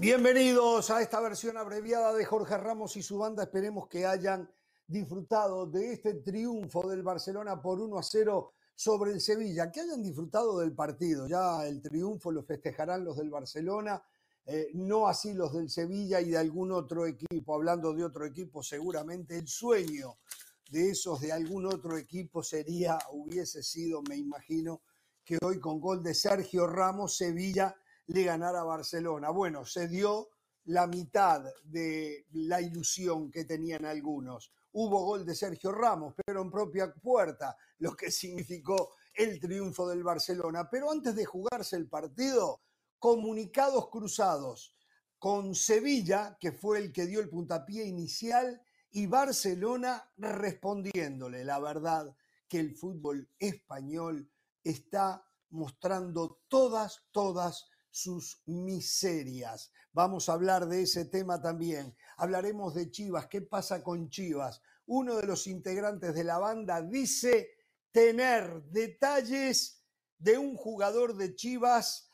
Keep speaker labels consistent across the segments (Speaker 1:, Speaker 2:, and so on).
Speaker 1: Bienvenidos a esta versión abreviada de Jorge Ramos y su banda. Esperemos que hayan disfrutado de este triunfo del Barcelona por 1 a 0 sobre el Sevilla, que hayan disfrutado del partido. Ya el triunfo lo festejarán los del Barcelona, eh, no así los del Sevilla y de algún otro equipo. Hablando de otro equipo, seguramente el sueño de esos de algún otro equipo sería, hubiese sido, me imagino, que hoy con gol de Sergio Ramos, Sevilla le ganara a Barcelona. Bueno, se dio la mitad de la ilusión que tenían algunos. Hubo gol de Sergio Ramos, pero en propia puerta, lo que significó el triunfo del Barcelona. Pero antes de jugarse el partido, comunicados cruzados con Sevilla, que fue el que dio el puntapié inicial, y Barcelona respondiéndole. La verdad que el fútbol español está mostrando todas, todas sus miserias. Vamos a hablar de ese tema también. Hablaremos de Chivas. ¿Qué pasa con Chivas? Uno de los integrantes de la banda dice tener detalles de un jugador de Chivas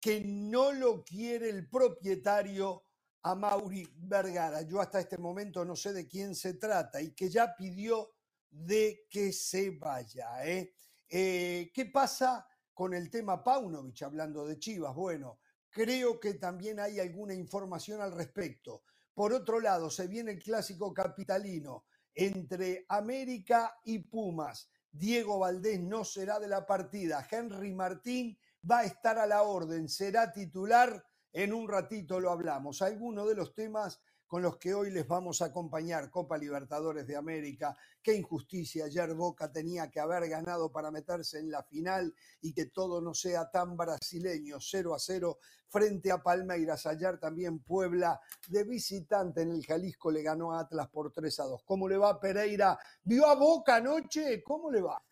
Speaker 1: que no lo quiere el propietario a Mauri Vergara. Yo hasta este momento no sé de quién se trata y que ya pidió de que se vaya. ¿eh? Eh, qué pasa con el tema Paunovic, hablando de Chivas? Bueno, creo que también hay alguna información al respecto. Por otro lado, se viene el clásico capitalino entre América y Pumas. Diego Valdés no será de la partida. Henry Martín va a estar a la orden, será titular. En un ratito lo hablamos. Algunos de los temas con los que hoy les vamos a acompañar. Copa Libertadores de América, qué injusticia. Ayer Boca tenía que haber ganado para meterse en la final y que todo no sea tan brasileño. 0 a 0 frente a Palmeiras. Ayer también Puebla de visitante en el Jalisco le ganó a Atlas por 3 a 2. ¿Cómo le va Pereira? ¿Vio a Boca anoche? ¿Cómo le va?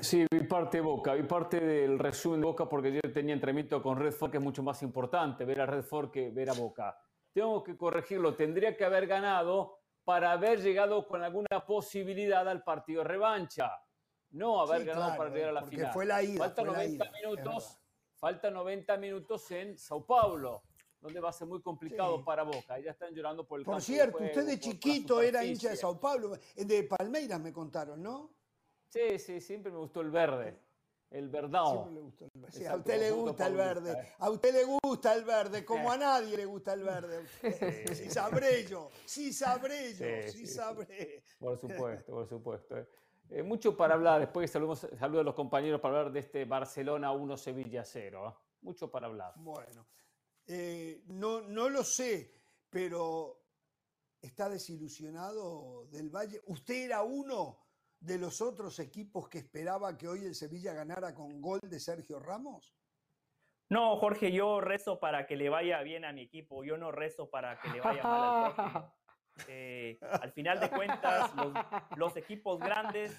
Speaker 2: Sí, vi parte de Boca, vi parte del resumen de Boca porque yo tenía entrenamiento con Redford, que es mucho más importante ver a Redford que ver a Boca tengo que corregirlo, tendría que haber ganado para haber llegado con alguna posibilidad al partido de revancha. No haber ganado para llegar a la final.
Speaker 1: Fue la ida,
Speaker 2: falta 90 minutos, falta 90 minutos en Sao Paulo, donde va a ser muy complicado para Boca. Ya están llorando por el
Speaker 1: Por cierto, usted de chiquito era hincha de Sao Paulo, de Palmeiras me contaron, ¿no?
Speaker 2: Sí, sí, siempre me gustó el verde. El verdao.
Speaker 1: a usted le gusta el verde. A usted le gusta el verde, como a nadie le gusta el verde. Sí, sabré yo, sí sabré yo, sí, sabré.
Speaker 2: Por supuesto, por supuesto. Eh. Eh, mucho para hablar, después saludos, saludo a los compañeros para hablar de este Barcelona 1 Sevilla 0. ¿eh? Mucho para hablar.
Speaker 1: Bueno, no, no lo sé, pero está desilusionado del Valle. ¿Usted era uno de los otros equipos que esperaba que hoy el Sevilla ganara con gol de Sergio Ramos?
Speaker 3: No, Jorge, yo rezo para que le vaya bien a mi equipo, yo no rezo para que le vaya mal al próximo. Eh, al final de cuentas, los, equipos grandes.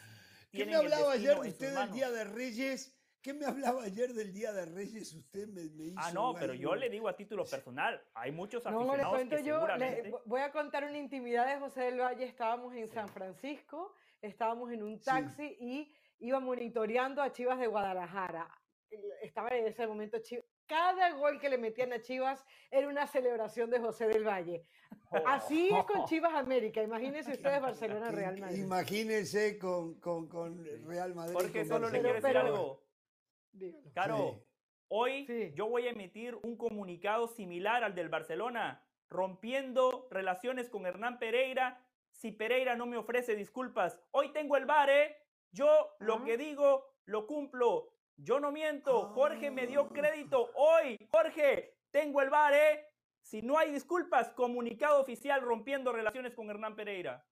Speaker 1: ¿Qué me hablaba ayer usted del Día de Reyes? ¿Qué me hablaba ayer del Día de Reyes? Usted me, hizo.
Speaker 3: Ah, no, pero yo le digo a título personal. Hay muchos aficionados. No, le cuento yo.
Speaker 4: voy a contar una intimidad de José del Valle. Estábamos en San Francisco estábamos en un taxi y iba monitoreando a Chivas de Guadalajara. Estaba en ese momento Chivas. Cada gol que le metían a Chivas era una celebración de José del Valle. Así es con Chivas América. Imagínense ustedes Barcelona Real Madrid.
Speaker 1: Imagínense con, con, con Real Madrid.
Speaker 3: Porque solo le quiero decir algo. Caro, hoy yo voy a emitir un comunicado similar al del Barcelona, rompiendo relaciones con Hernán Pereira si Pereira no me ofrece disculpas. Hoy tengo el bar, ¿eh? Yo lo que digo, lo cumplo. Yo no miento. Jorge me dio ah. crédito. Hoy, Jorge, tengo el bar, ¿eh? Si no hay disculpas, comunicado oficial rompiendo relaciones con Hernán Pereira.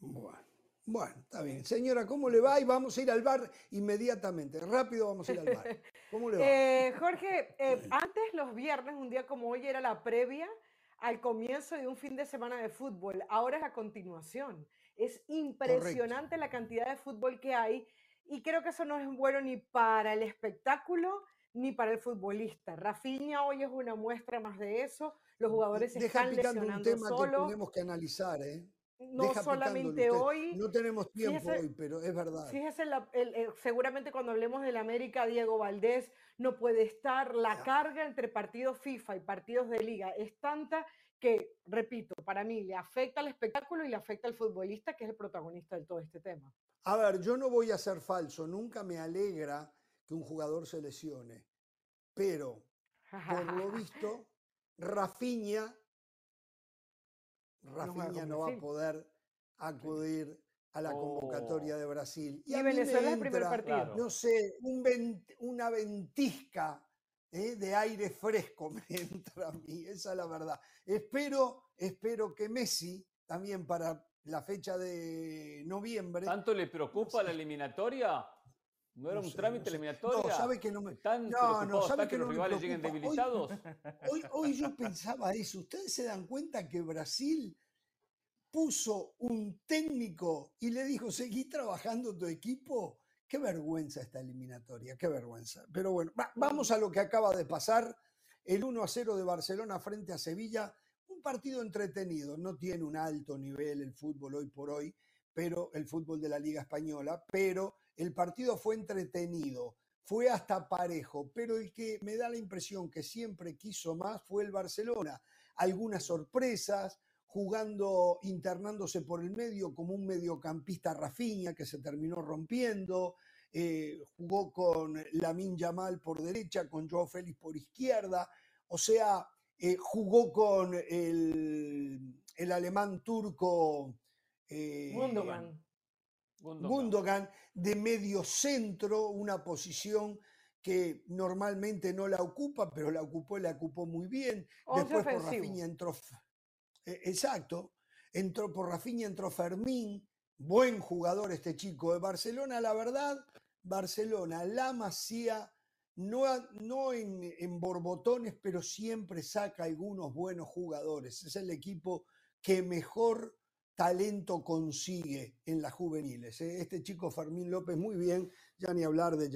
Speaker 1: Bueno, bueno, está bien. Señora, ¿cómo le va? Y vamos a ir al bar inmediatamente. Rápido vamos a ir al bar. ¿Cómo le va?
Speaker 4: Eh, Jorge, eh, antes los viernes, un día como hoy, era la previa al comienzo de un fin de semana de fútbol, ahora es a continuación. Es impresionante la cantidad de fútbol que hay y creo que eso no es bueno ni para el espectáculo ni para el futbolista. Rafinha hoy es una muestra más de eso. Los jugadores se están lesionando
Speaker 1: un tema que tenemos que analizar, ¿eh?
Speaker 4: No solamente hoy.
Speaker 1: No tenemos tiempo hoy, pero es verdad.
Speaker 4: Fíjese, el, seguramente cuando hablemos del América, Diego Valdés no puede estar. La carga entre partidos FIFA y partidos de liga es tanta que, repito, para mí le afecta al espectáculo y le afecta al futbolista, que es el protagonista de todo este tema.
Speaker 1: A ver, yo no voy a ser falso, nunca me alegra que un jugador se lesione, pero por lo visto, Rafinha Rafinha no, va a poder acudir a la convocatoria de Brasil.
Speaker 4: Y, a Venezuela el primer partido.
Speaker 1: No sé, una ventisca ¿eh? de aire fresco me entra a mí, esa es la verdad. Espero, espero que Messi, también para la fecha de noviembre.
Speaker 2: ¿Tanto le preocupa la eliminatoria? ¿No era un trámite eliminatorio?
Speaker 1: No, sabe que no me.
Speaker 2: no, no, sabe que, los rivales lleguen debilitados.
Speaker 1: Hoy, hoy, yo pensaba eso. ¿Ustedes se dan cuenta que Brasil puso un técnico y le dijo: seguí trabajando tu equipo? Qué vergüenza esta eliminatoria, qué vergüenza. Pero bueno, vamos a lo que acaba de pasar. El 1 a 0 de Barcelona frente a Sevilla. Un partido entretenido. No tiene un alto nivel el fútbol hoy por hoy, pero el fútbol de la Liga Española, pero el partido fue entretenido, fue hasta parejo, pero el que me da la impresión que siempre quiso más fue el Barcelona. Algunas sorpresas, jugando, internándose por el medio como un mediocampista Rafinha que se terminó rompiendo, eh, jugó con Lamin Yamal por derecha, con Joao Félix por izquierda, o sea, eh, jugó con el, alemán turco
Speaker 4: eh.
Speaker 1: De medio centro, una posición que normalmente no la ocupa, pero la ocupó y la ocupó muy bien. Después por Rafinha entró. E, exacto. Entró por Rafinha, entró Fermín. Buen jugador este chico de Barcelona. La verdad, Barcelona, la Masía, no, no en, en borbotones, pero siempre saca algunos buenos jugadores. Es el equipo que mejor talento consigue en las juveniles. ¿eh? Este chico Fermín López, muy bien, ya ni hablar de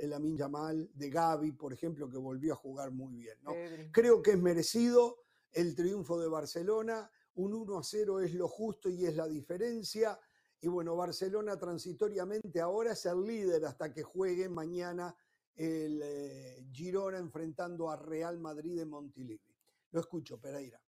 Speaker 1: Elamin Yamal, de Gaby, por ejemplo, que volvió a jugar muy bien. Creo que es merecido el triunfo de Barcelona, un 1 a 0 es lo justo y es la diferencia. Y bueno, Barcelona transitoriamente ahora es el líder hasta que juegue mañana el eh, Girona enfrentando a Real Madrid de Montilivi. Lo escucho, Pereira.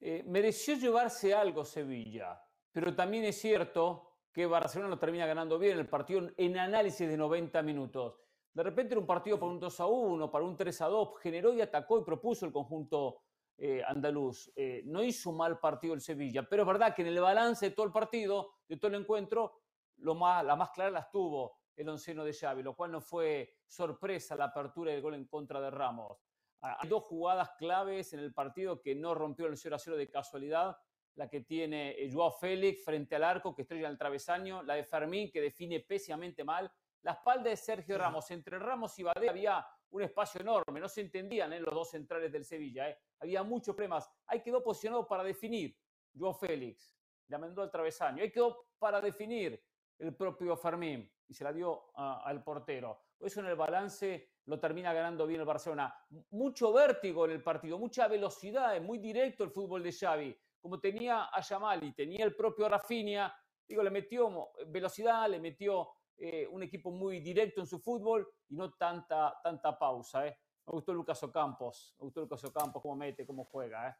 Speaker 2: Eh, mereció llevarse algo Sevilla, pero también es cierto que Barcelona lo termina ganando bien el partido en análisis de 90 minutos. De repente era un partido para un 2 a 1, para un 3 a 2, generó y atacó y propuso el conjunto eh, andaluz. Eh, no hizo mal partido el Sevilla, pero es verdad que en el balance de todo el partido, de todo el encuentro, lo más, la más clara las tuvo el onceno de Xavi, lo cual no fue sorpresa la apertura del gol en contra de Ramos. Hay dos jugadas claves en el partido que no rompió el 0 a 0 de casualidad. La que tiene eh, Joao Félix frente al arco que estrella en el travesaño, la de Fermín que define pésimamente mal. La espalda de Sergio Ramos. Entre Ramos y Badé había un espacio enorme, no se entendían ¿eh? los dos centrales del Sevilla. ¿eh? Había muchos problemas. Ahí quedó posicionado para definir Joao Félix. Le mandó al travesaño. Ahí quedó para definir el propio Fermín y se la dio al portero. Eso en el balance lo termina ganando bien el Barcelona. Mucho vértigo en el partido, mucha velocidad, es muy directo el fútbol de Xavi. Como tenía a Yamal tenía el propio Rafinha, digo, le metió velocidad, le metió eh, un equipo muy directo en su fútbol y no tanta, tanta pausa. ¿eh? Me gustó Lucas Ocampos, me gustó Lucas Ocampos, cómo mete, cómo juega. ¿eh?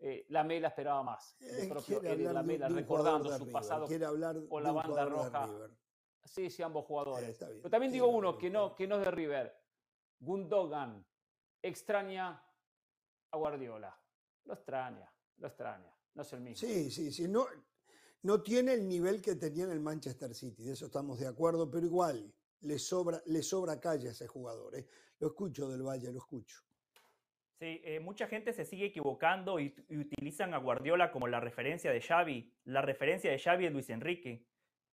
Speaker 2: eh la Mela esperaba más. El propio La Mela, recordando su pasado con la banda roja. Sí, sí, ambos jugadores. Pero también digo uno que no, que no es de River. Gundogan extraña a Guardiola. Lo extraña, lo extraña. No es el mismo.
Speaker 1: Sí, sí, sí. No, no tiene el nivel que tenía en el Manchester City, de eso estamos de acuerdo, pero igual le sobra, le sobra calle a ese jugador. ¿eh? Lo escucho del Valle, lo escucho.
Speaker 3: Sí, eh, mucha gente se sigue equivocando y, y, utilizan a Guardiola como la referencia de Xavi. La referencia de Xavi es Luis Enrique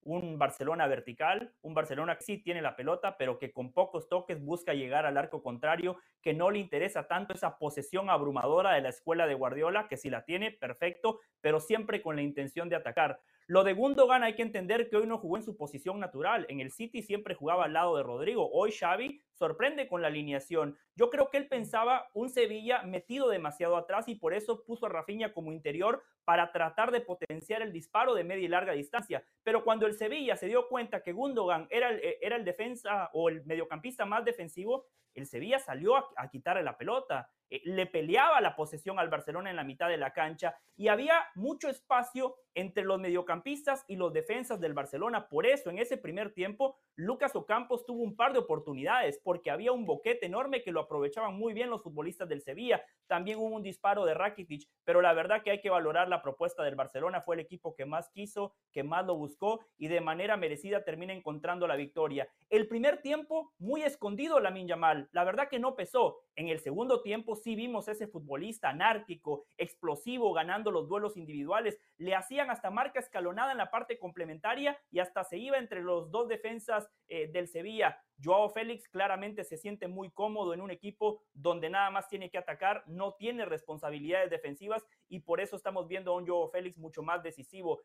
Speaker 3: un Barcelona vertical, un Barcelona que sí tiene la pelota, pero que con pocos toques busca llegar al arco contrario, que no le interesa tanto esa posesión abrumadora de la escuela de Guardiola, que si la tiene, perfecto, pero siempre con la intención de atacar. Lo de Gundogan hay que entender que hoy no jugó en su posición natural. En el City siempre jugaba al lado de Rodrigo. Hoy Xavi sorprende con la alineación. Yo creo que él pensaba un Sevilla metido demasiado atrás y por eso puso a Rafinha como interior para tratar de potenciar el disparo de media y larga distancia. Pero cuando el Sevilla se dio cuenta que Gundogan era el, era el defensa o el mediocampista más defensivo, el Sevilla salió a, quitarle la pelota, eh, le peleaba la posesión al Barcelona en la mitad de la cancha y había mucho espacio entre los mediocampistas y los defensas del Barcelona. Por eso, en ese primer tiempo, Lucas Ocampos tuvo un par de oportunidades, porque había un boquete enorme que lo aprovechaban muy bien los futbolistas del Sevilla. También hubo un disparo de Rakitic, pero la verdad que hay que valorar la propuesta del Barcelona. Fue el equipo que más quiso, que más lo buscó y de manera merecida termina encontrando la victoria. El primer tiempo, muy escondido la Yamal. La verdad que no pesó. En el segundo tiempo sí vimos ese futbolista anárquico, explosivo, ganando los duelos individuales. Le hacían hasta marca escalonada en la parte complementaria y hasta se iba entre los dos defensas eh, del Sevilla. Joao Félix claramente se siente muy cómodo en un equipo donde nada más tiene que atacar, no tiene responsabilidades defensivas y por eso estamos viendo a un Joao Félix mucho más decisivo.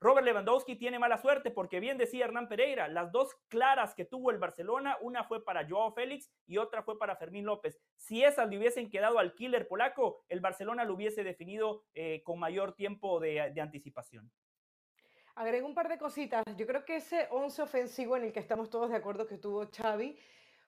Speaker 3: Robert Lewandowski tiene mala suerte porque bien decía Hernán Pereira, las dos claras que tuvo el Barcelona, una fue para Joao Félix y otra fue para Fermín López. Si esas le hubiesen quedado al killer polaco, el Barcelona lo hubiese definido eh, con mayor tiempo de, de anticipación.
Speaker 4: Agrego un par de cositas. Yo creo que ese once ofensivo en el que estamos todos de acuerdo que tuvo Xavi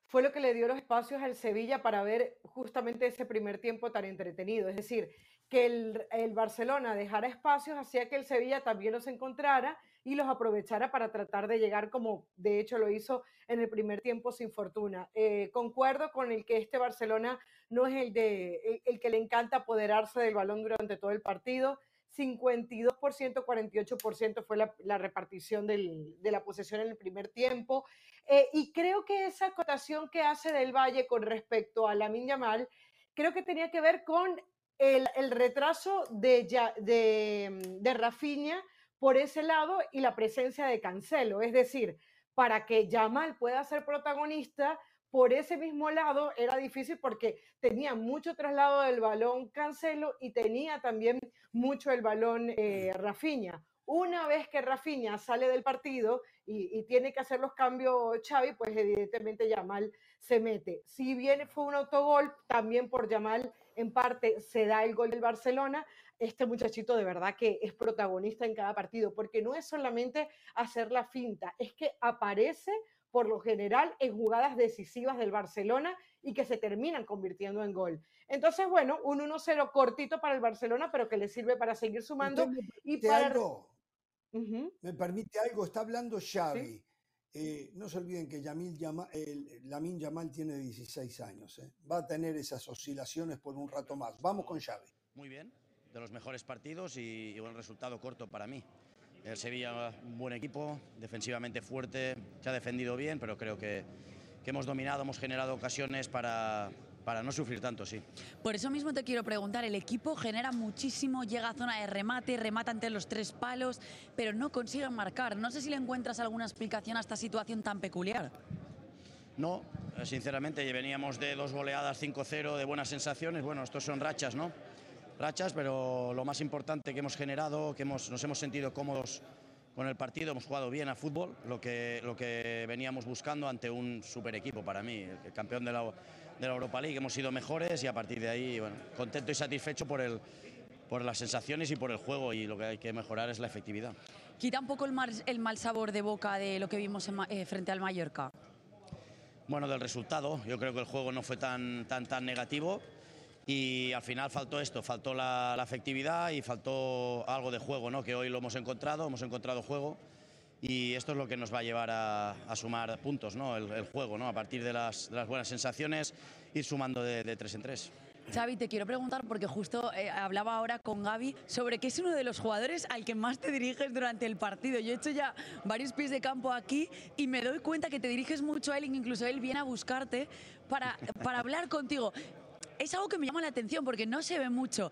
Speaker 4: fue lo que le dio los espacios al Sevilla para ver justamente ese primer tiempo tan entretenido. Es decir, que el, Barcelona dejara espacios hacía que el Sevilla también los encontrara y los aprovechara para tratar de llegar como de hecho lo hizo en el primer tiempo sin fortuna. Eh, concuerdo con el que este Barcelona no es el, de, el, que le encanta apoderarse del balón durante todo el partido. 52%, 48% fue la, repartición de la posesión en el primer tiempo. Eh, y creo que esa acotación que hace del Valle con respecto a la Yamal, creo que tenía que ver con el, retraso de, de, mm, de Rafinha por ese lado y la presencia de Cancelo. Es decir, para que Yamal pueda ser protagonista, por ese mismo lado era difícil porque tenía mucho traslado del balón Cancelo y tenía también mucho el balón eh, Rafinha. Una vez que Rafinha sale del partido y, tiene que hacer los cambios Xavi, pues evidentemente Yamal se mete. Si bien fue un autogol, también por Yamal en parte se da el gol del Barcelona. Este muchachito de verdad que es protagonista en cada partido, porque no es solamente hacer la finta, es que aparece por lo general en jugadas decisivas del Barcelona y que se terminan convirtiendo en gol. Entonces, bueno, un 1-0 cortito para el Barcelona, pero que le sirve para seguir sumando y para...
Speaker 1: ¿Me permite algo? Está hablando Xavi. Eh, no se olviden que Yamil Lamin Yamal tiene 16 años. ¿eh? Va a tener esas oscilaciones por un rato más. Vamos con Xavi.
Speaker 5: Muy bien, de los mejores partidos y, y un resultado corto para mí. El Sevilla, un buen equipo, defensivamente fuerte, se ha defendido bien, pero creo que hemos dominado, hemos generado ocasiones para, para no sufrir tanto, sí.
Speaker 6: Por eso mismo te quiero preguntar, el equipo genera muchísimo, llega a zona de remate, remata ante los tres palos, pero no consigue marcar. No sé si le encuentras alguna explicación a esta situación tan peculiar.
Speaker 5: No, sinceramente veníamos de dos goleadas 5-0, de buenas sensaciones. Bueno, estos son rachas, ¿no? Rachas, pero lo más importante que hemos generado, que hemos, nos hemos sentido cómodos con el partido, hemos jugado bien a fútbol, lo que, lo que veníamos buscando ante un super equipo para mí, el campeón de la de la Europa League. Hemos sido mejores y a partir de ahí, bueno, contento y satisfecho por, el, por las sensaciones y por el juego y lo que hay que mejorar es la efectividad.
Speaker 6: ¿Quita un poco el mal, el mal sabor de boca de lo que vimos eh, frente al Mallorca?
Speaker 5: Bueno, del resultado. Yo creo que el juego no fue tan, tan, tan negativo y al final faltó esto, faltó la, la efectividad y faltó algo de juego, ¿no? que hoy lo hemos encontrado, hemos encontrado juego y esto es lo que nos va a llevar a, sumar puntos, ¿no? El, juego, ¿no? a partir de las, buenas sensaciones, ir sumando de, tres en tres.
Speaker 6: Xavi, te quiero preguntar, porque justo eh, hablaba ahora con Gaby sobre que es uno de los jugadores al que más te diriges durante el partido. Yo he hecho ya varios pies de campo aquí y me doy cuenta que te diriges mucho a él, incluso él viene a buscarte para, para hablar contigo. Es algo que me llama la atención porque no se ve mucho.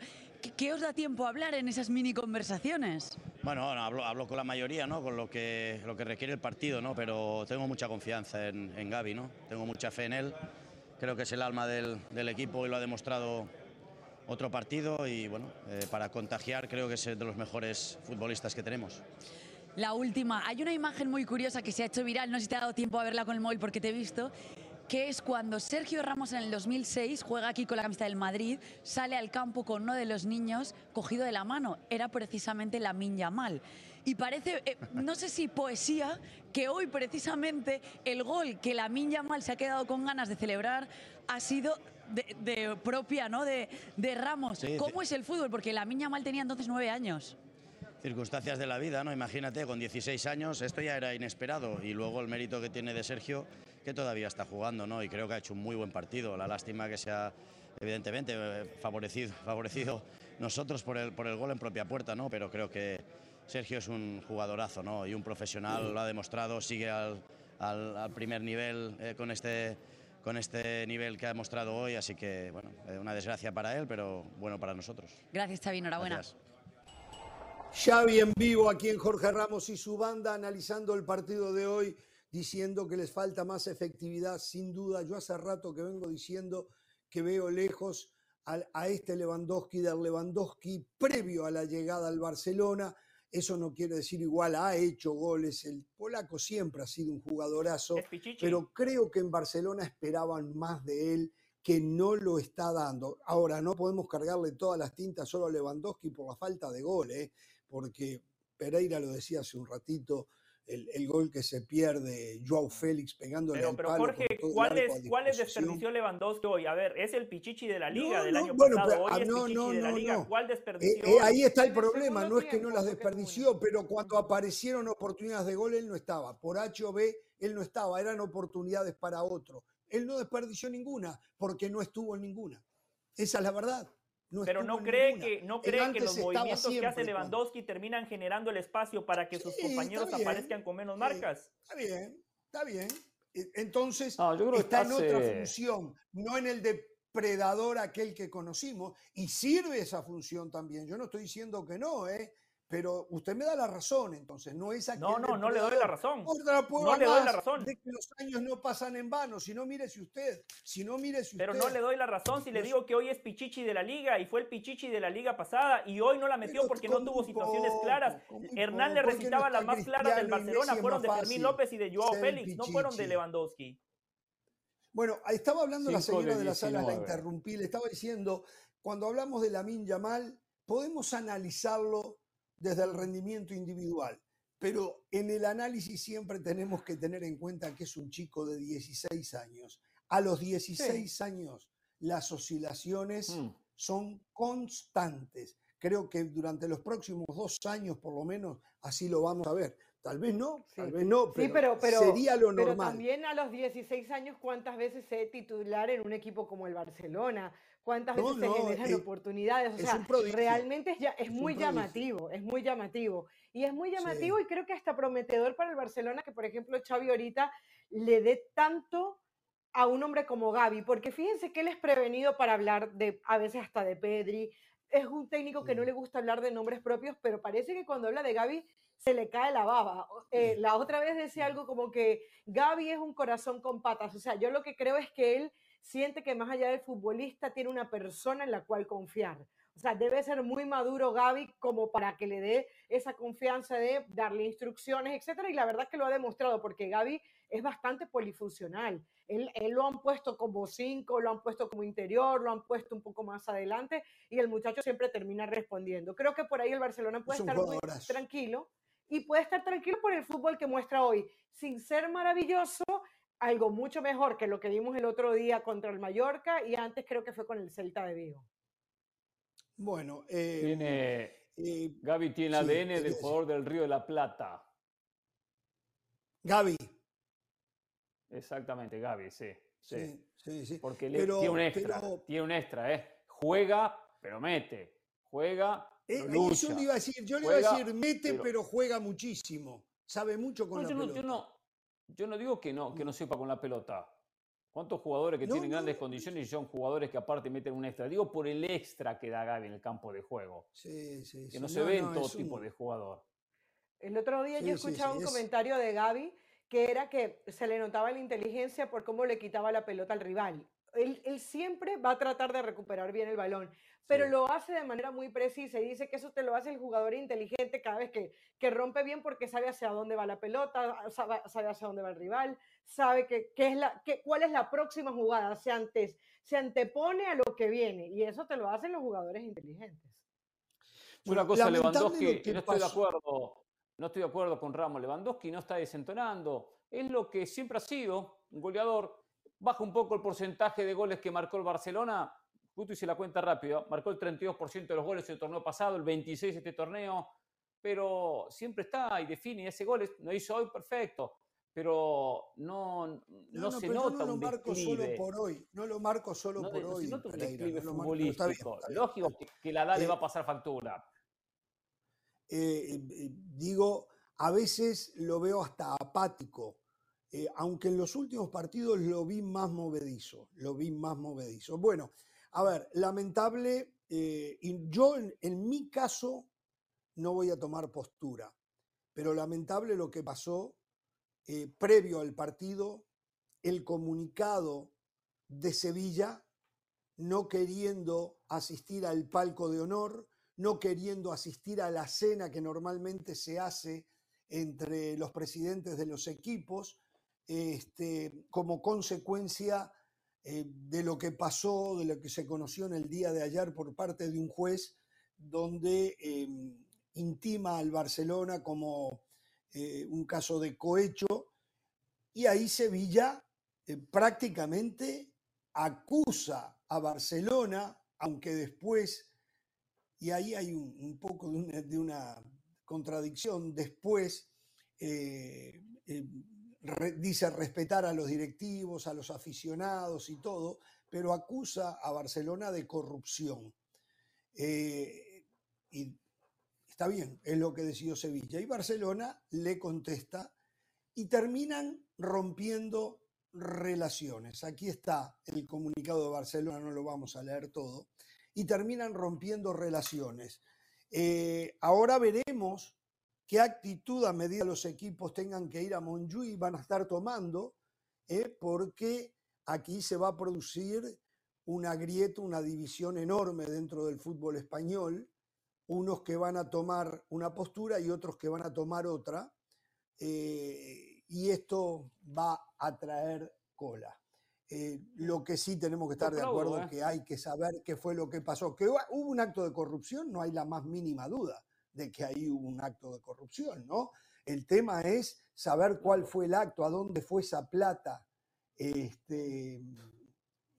Speaker 6: ¿Qué, os da tiempo a hablar en esas mini conversaciones?
Speaker 5: Bueno, hablo, con la mayoría, ¿no? Con lo que, lo que requiere el partido, ¿no? Pero tengo mucha confianza en, Gaby, ¿no? Tengo mucha fe en él. Creo que es el alma del, del equipo y lo ha demostrado otro partido y bueno, eh, para contagiar creo que es de los mejores futbolistas que tenemos.
Speaker 6: la última. Hay una imagen muy curiosa que se ha hecho viral, no sé si te ha dado tiempo a verla con el móvil porque te he visto, que es cuando Sergio Ramos en el 2006 juega aquí con la camiseta del Madrid, sale al campo con uno de los niños cogido de la mano. Era precisamente la Minya Mal. Y parece, eh, no sé si poesía, que hoy precisamente el gol que la Minya Mal se ha quedado con ganas de celebrar ha sido de, propia, ¿no? De, Ramos. ¿Cómo es el fútbol? Porque la Minya Mal tenía entonces nueve años
Speaker 5: circunstancias de la vida, ¿no? Imagínate, con 16 años, esto ya era inesperado y luego el mérito que tiene de Sergio, que todavía está jugando, ¿no? Y creo que ha hecho un muy buen partido. La lástima que se ha, evidentemente, eh, favorecido, favorecido nosotros por el, por el gol en propia puerta, ¿no? Pero creo que Sergio es un jugadorazo, ¿no? Y un profesional, lo ha demostrado, sigue al, al, primer nivel eh, con este con este nivel que ha demostrado hoy, así que bueno, eh, una desgracia para él, pero bueno para nosotros.
Speaker 6: Gracias, Xavi, enhorabuena.
Speaker 1: Xavi en vivo aquí en Jorge Ramos y su banda analizando el partido de hoy, diciendo que les falta más efectividad, sin duda. Yo hace rato que vengo diciendo que veo lejos a, este Lewandowski del Lewandowski previo a la llegada al Barcelona. Eso no quiere decir igual, ha hecho goles. El polaco siempre ha sido un jugadorazo, pero creo que en Barcelona esperaban más de él que no lo está dando. Ahora, no podemos cargarle todas las tintas solo a Lewandowski por la falta de gol, ¿eh? porque Pereira lo decía hace un ratito, el, gol que se pierde Joao Félix pegándole
Speaker 3: pero,
Speaker 1: al
Speaker 3: pero Jorge, ¿cuál es, ¿cuál es desperdició Lewandowski hoy? A ver, es el pichichi de la liga del año pasado, hoy ah, es pichichi de la liga. ¿Cuál eh, desperdició?
Speaker 1: Eh, ahí está el problema, no es que no las desperdició, pero cuando aparecieron oportunidades de gol él no estaba. Por H o B él no estaba, eran oportunidades para otro. Él no desperdició ninguna porque no estuvo en ninguna. Esa es la verdad
Speaker 3: pero no cree que no cree que los movimientos que hace Lewandowski terminan generando el espacio para que sus compañeros aparezcan con menos marcas.
Speaker 1: Está bien, está bien. E, entonces está en otra función, no en el depredador aquel que conocimos, y sirve esa función también. Yo no estoy diciendo que no, ¿eh? Pero usted me da la razón, entonces, no es aquí.
Speaker 3: No, no, no le doy la razón.
Speaker 1: no le doy la razón. De que los años no pasan en vano, si no mírese usted, si no usted.
Speaker 3: Pero no le doy la razón si le digo que hoy es Pichichi de la liga y fue el Pichichi de la liga pasada y hoy no la metió porque no tuvo situaciones claras. Hernán le recitaba las más claras del Barcelona, fueron de Fermín López y de Joao Félix, no fueron de Lewandowski.
Speaker 1: Bueno, estaba hablando la señora de, la sala, la interrumpí, le estaba diciendo, cuando hablamos de la Min Yamal, podemos analizarlo desde el rendimiento individual. Pero en el análisis siempre tenemos que tener en cuenta que es un chico de 16 años. A los 16 años las oscilaciones mm. son constantes. Creo que durante los próximos dos años, por lo menos, así lo vamos a ver. Tal vez no, tal vez no, pero, sería lo normal. Pero
Speaker 4: también a los 16 años, ¿cuántas veces se titular en un equipo como el Barcelona? Cuántas veces se generan oportunidades. O sea, realmente es, ya, es, muy llamativo, es muy llamativo. Y es muy llamativo y creo que hasta prometedor para el Barcelona que, por ejemplo, Xavi ahorita le dé tanto a un hombre como Gaby, porque fíjense que él es prevenido para hablar de, a veces hasta de Pedri, es un técnico que no le gusta hablar de nombres propios, pero parece que cuando habla de Gaby se le cae la baba. Eh, la otra vez decía algo como que Gaby es un corazón con patas, o sea, yo lo que creo es que él siente que más allá del futbolista tiene una persona en la cual confiar. O sea, debe ser muy maduro Gaby como para que le dé esa confianza de darle instrucciones, etcétera. Y la verdad que lo ha demostrado porque Gaby es bastante polifuncional. Él, lo han puesto como cinco, lo han puesto como interior, lo han puesto un poco más adelante y el muchacho siempre termina respondiendo. Creo que por ahí el Barcelona puede estar muy tranquilo y puede estar tranquilo por el fútbol que muestra hoy, sin ser maravilloso, algo mucho mejor que lo que vimos el otro día contra el Mallorca y antes creo que fue con el Celta de Vigo.
Speaker 1: Bueno, eh,
Speaker 2: tiene, eh, Gaby tiene ADN del jugador del Río de la Plata.
Speaker 1: Gaby.
Speaker 2: Exactamente, Gaby, sí. Sí, sí, sí. Porque tiene un extra, tiene un extra, ¿eh? Juega, pero mete. Juega, pero eh, lucha.
Speaker 1: Yo le iba a decir, yo le iba a decir mete, pero... juega muchísimo. Sabe mucho con la pelota.
Speaker 2: no, yo no digo que no, que no sepa con la pelota. ¿Cuántos jugadores que tienen grandes condiciones y son jugadores que aparte meten un extra? Digo por el extra que da Gaby en el campo de juego.
Speaker 1: Sí, sí,
Speaker 2: que no, se ve en todo tipo de jugador.
Speaker 4: El otro día yo escuchaba un comentario de Gaby que era que se le notaba la inteligencia por cómo le quitaba la pelota al rival. Él, él, siempre va a tratar de recuperar bien el balón pero lo hace de manera muy precisa y dice que eso te lo hace el jugador inteligente cada vez que, que rompe bien porque sabe hacia dónde va la pelota, sabe, sabe hacia dónde va el rival, sabe que, es la, que, cuál es la próxima jugada, se, antes, se antepone a lo que viene y eso te lo hacen los jugadores inteligentes.
Speaker 2: Una cosa, Lewandowski, no estoy de acuerdo, no estoy de acuerdo con Ramos. Lewandowski no está desentonando. Es lo que siempre ha sido, un goleador. Baja un poco el porcentaje de goles que marcó el Barcelona, justo hice la cuenta rápido, marcó el 32% de los goles el torneo pasado, el 26% este torneo, pero siempre está y define ese gol, no hizo hoy perfecto, pero no, no, se nota
Speaker 1: no lo marco solo por hoy, no lo marco solo por hoy. Se nota un
Speaker 2: declive futbolístico. Lógico que, la edad le va a pasar factura.
Speaker 1: Eh, eh, digo, a veces lo veo hasta apático. Eh, aunque en los últimos partidos lo vi más movedizo, lo vi más movedizo. Bueno, a ver, lamentable, eh, yo en, mi caso no voy a tomar postura, pero lamentable lo que pasó eh, previo al partido, el comunicado de Sevilla no queriendo asistir al palco de honor, no queriendo asistir a la cena que normalmente se hace entre los presidentes de los equipos, este, como consecuencia eh, de lo que pasó, de lo que se conoció en el día de ayer por parte de un juez donde em, intima al Barcelona como eh, un caso de cohecho y ahí Sevilla eh, prácticamente acusa a Barcelona, aunque después, y ahí hay un, poco de una, contradicción, después dice respetar a los directivos, a los aficionados y todo, pero acusa a Barcelona de corrupción. Eh, y está bien, es lo que decidió Sevilla. Y Barcelona le contesta y terminan rompiendo relaciones. Aquí está el comunicado de Barcelona, no lo vamos a leer todo. Y terminan rompiendo relaciones. Eh, ahora veremos qué actitud a medida los equipos tengan que ir a Montjuic van a estar tomando, ¿eh? porque aquí se va a producir una grieta, una división enorme dentro del fútbol español, unos que van a tomar una postura y otros que van a tomar otra, eh, y esto va a traer cola. Eh, lo que sí tenemos que estar de acuerdo es que hay que saber qué fue lo que pasó. Que hubo un acto de corrupción, no hay la más mínima duda de que ahí hubo un acto de corrupción, ¿no? El tema es saber cuál fue el acto, a dónde fue esa plata. Este,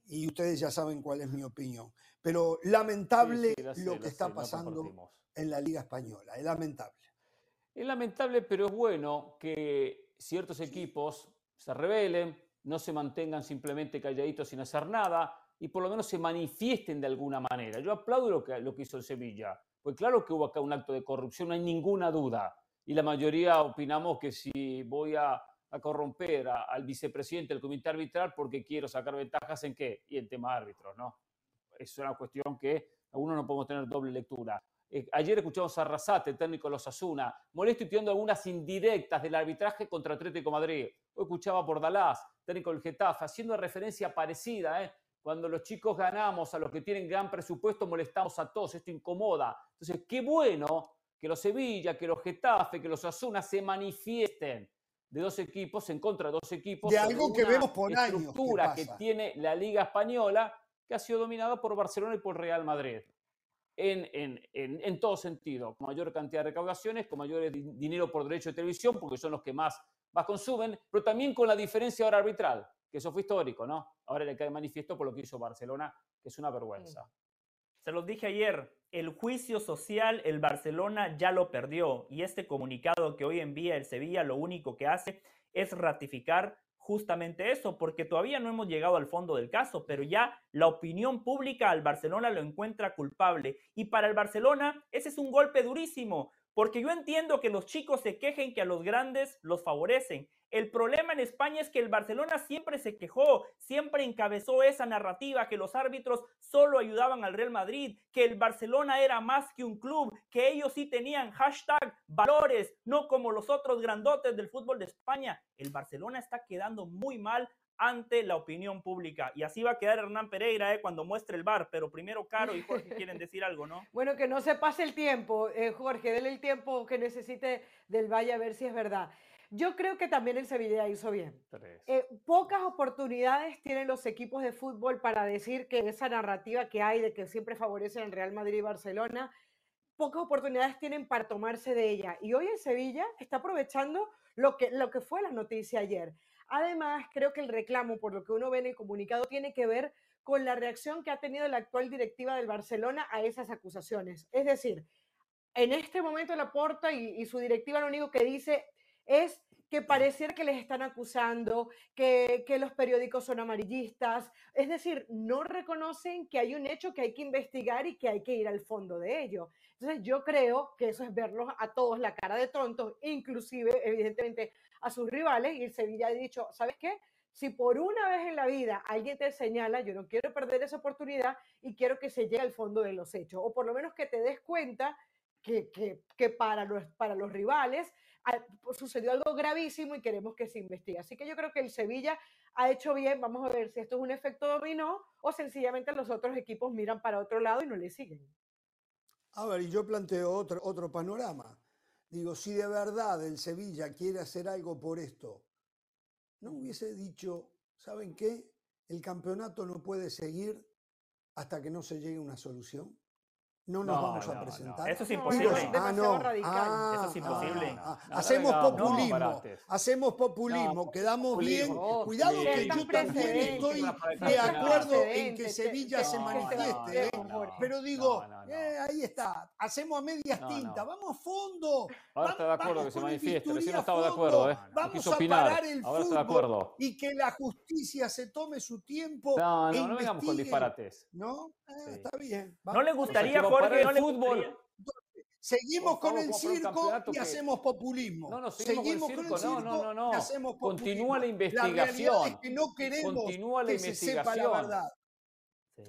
Speaker 1: y ustedes ya saben cuál es mi opinión. Pero lamentable lo que está pasando en la Liga Española, es lamentable.
Speaker 2: Es lamentable, pero es bueno que ciertos equipos se rebelen, no se mantengan simplemente calladitos sin hacer nada y por lo menos se manifiesten de alguna manera. Yo aplaudo lo que, lo que hizo el Sevilla. Pues claro que hubo acá un acto de corrupción, no hay ninguna duda. Y la mayoría opinamos que si voy a, corromper al vicepresidente del comité arbitral porque quiero sacar ventajas en qué? Y en tema árbitros, ¿no? Es una cuestión que uno no podemos tener doble lectura. Eh, ayer escuchamos a Arrasate, técnico de los Asuna, molesto y tirando algunas indirectas del arbitraje contra Atlético Madrid. Hoy escuchaba por Dalás, técnico del Getafe, haciendo referencia parecida, ¿eh? Cuando los chicos ganamos a los que tienen gran presupuesto, molestamos a todos, esto incomoda. Entonces, qué bueno que los Sevilla, que los Getafe, que los Asuna se manifiesten de dos equipos en contra de dos equipos.
Speaker 1: De algo que vemos por
Speaker 2: años. estructura que, tiene la Liga Española, que ha sido dominada por Barcelona y por Real Madrid. En, en, en, en, todo sentido, con mayor cantidad de recaudaciones, con mayor dinero por derecho de televisión, porque son los que más, más consumen, pero también con la diferencia ahora arbitral que eso fue histórico, ¿no? Ahora le cae manifiesto por lo que hizo Barcelona, que es una vergüenza.
Speaker 3: Se los dije ayer, el juicio social el Barcelona ya lo perdió y este comunicado que hoy envía el Sevilla lo único que hace es ratificar justamente eso, porque todavía no hemos llegado al fondo del caso, pero ya la opinión pública al Barcelona lo encuentra culpable. Y para el Barcelona ese es un golpe durísimo, porque yo entiendo que los chicos se quejen que a los grandes los favorecen. El problema en España es que el Barcelona siempre se quejó, siempre encabezó esa narrativa que los árbitros solo ayudaban al Real Madrid, que el Barcelona era más que un club, que ellos sí tenían hashtag valores, no como los otros grandotes del fútbol de España. El Barcelona está quedando muy mal ante la opinión pública. Y así va a quedar Hernán Pereira eh, cuando muestre el bar. Pero primero Caro y Jorge quieren decir algo, ¿no?
Speaker 4: Bueno, que no se pase el tiempo, eh, Jorge, déle el tiempo que necesite del Valle a ver si es verdad. Yo creo que también el Sevilla hizo bien. Eh, pocas oportunidades tienen los equipos de fútbol para decir que esa narrativa que hay de que siempre favorecen el Real Madrid y Barcelona, pocas oportunidades tienen para tomarse de ella. Y hoy el Sevilla está aprovechando lo que, lo que fue la noticia ayer. Además, creo que el reclamo, por lo que uno ve en el comunicado, tiene que ver con la reacción que ha tenido la actual directiva del Barcelona a esas acusaciones. Es decir, en este momento la Porta y, y su directiva lo único que dice es que pareciera que les están acusando, que, que, los periódicos son amarillistas. Es decir, no reconocen que hay un hecho que hay que investigar y que hay que ir al fondo de ello. Entonces yo creo que eso es verlos a todos la cara de tontos, inclusive, evidentemente, a sus rivales. Y el Sevilla ha dicho, ¿sabes qué? Si por una vez en la vida alguien te señala, yo no quiero perder esa oportunidad y quiero que se llegue al fondo de los hechos, o por lo menos que te des cuenta que, que, que para, los, para los rivales sucedió algo gravísimo y queremos que se investigue. Así que yo creo que el Sevilla ha hecho bien. Vamos a ver si esto es un efecto dominó o sencillamente los otros equipos miran para otro lado y no le siguen.
Speaker 1: A ver, y yo planteo otro, otro panorama. Digo, si de verdad el Sevilla quiere hacer algo por esto, no hubiese dicho, ¿saben qué? El campeonato no puede seguir hasta que no se llegue a una solución no nos vamos a presentar.
Speaker 3: Eso es imposible.
Speaker 1: Ah, no. Ah,
Speaker 3: Eso es imposible.
Speaker 1: Ah, hacemos populismo. hacemos populismo. Quedamos bien. Cuidado que yo también estoy de acuerdo en que Sevilla se manifieste. ¿eh? Pero digo, eh, ahí está. Hacemos a medias tintas. Vamos a fondo.
Speaker 2: Ahora está de acuerdo que se manifieste. Recién no estaba de acuerdo. ¿eh?
Speaker 1: Vamos a parar el fútbol y que la justicia se tome su tiempo.
Speaker 2: No, no, no vengamos con disparates.
Speaker 1: ¿No? Eh, está bien.
Speaker 3: ¿No le gustaría, Jorge, no
Speaker 2: el fútbol?
Speaker 1: Seguimos con el circo y hacemos populismo.
Speaker 2: No, no, seguimos, con el circo, no, no, no, y hacemos populismo. Continúa la investigación.
Speaker 1: La es que no queremos
Speaker 2: Continúa la
Speaker 1: que
Speaker 2: investigación.
Speaker 1: se sepa la verdad.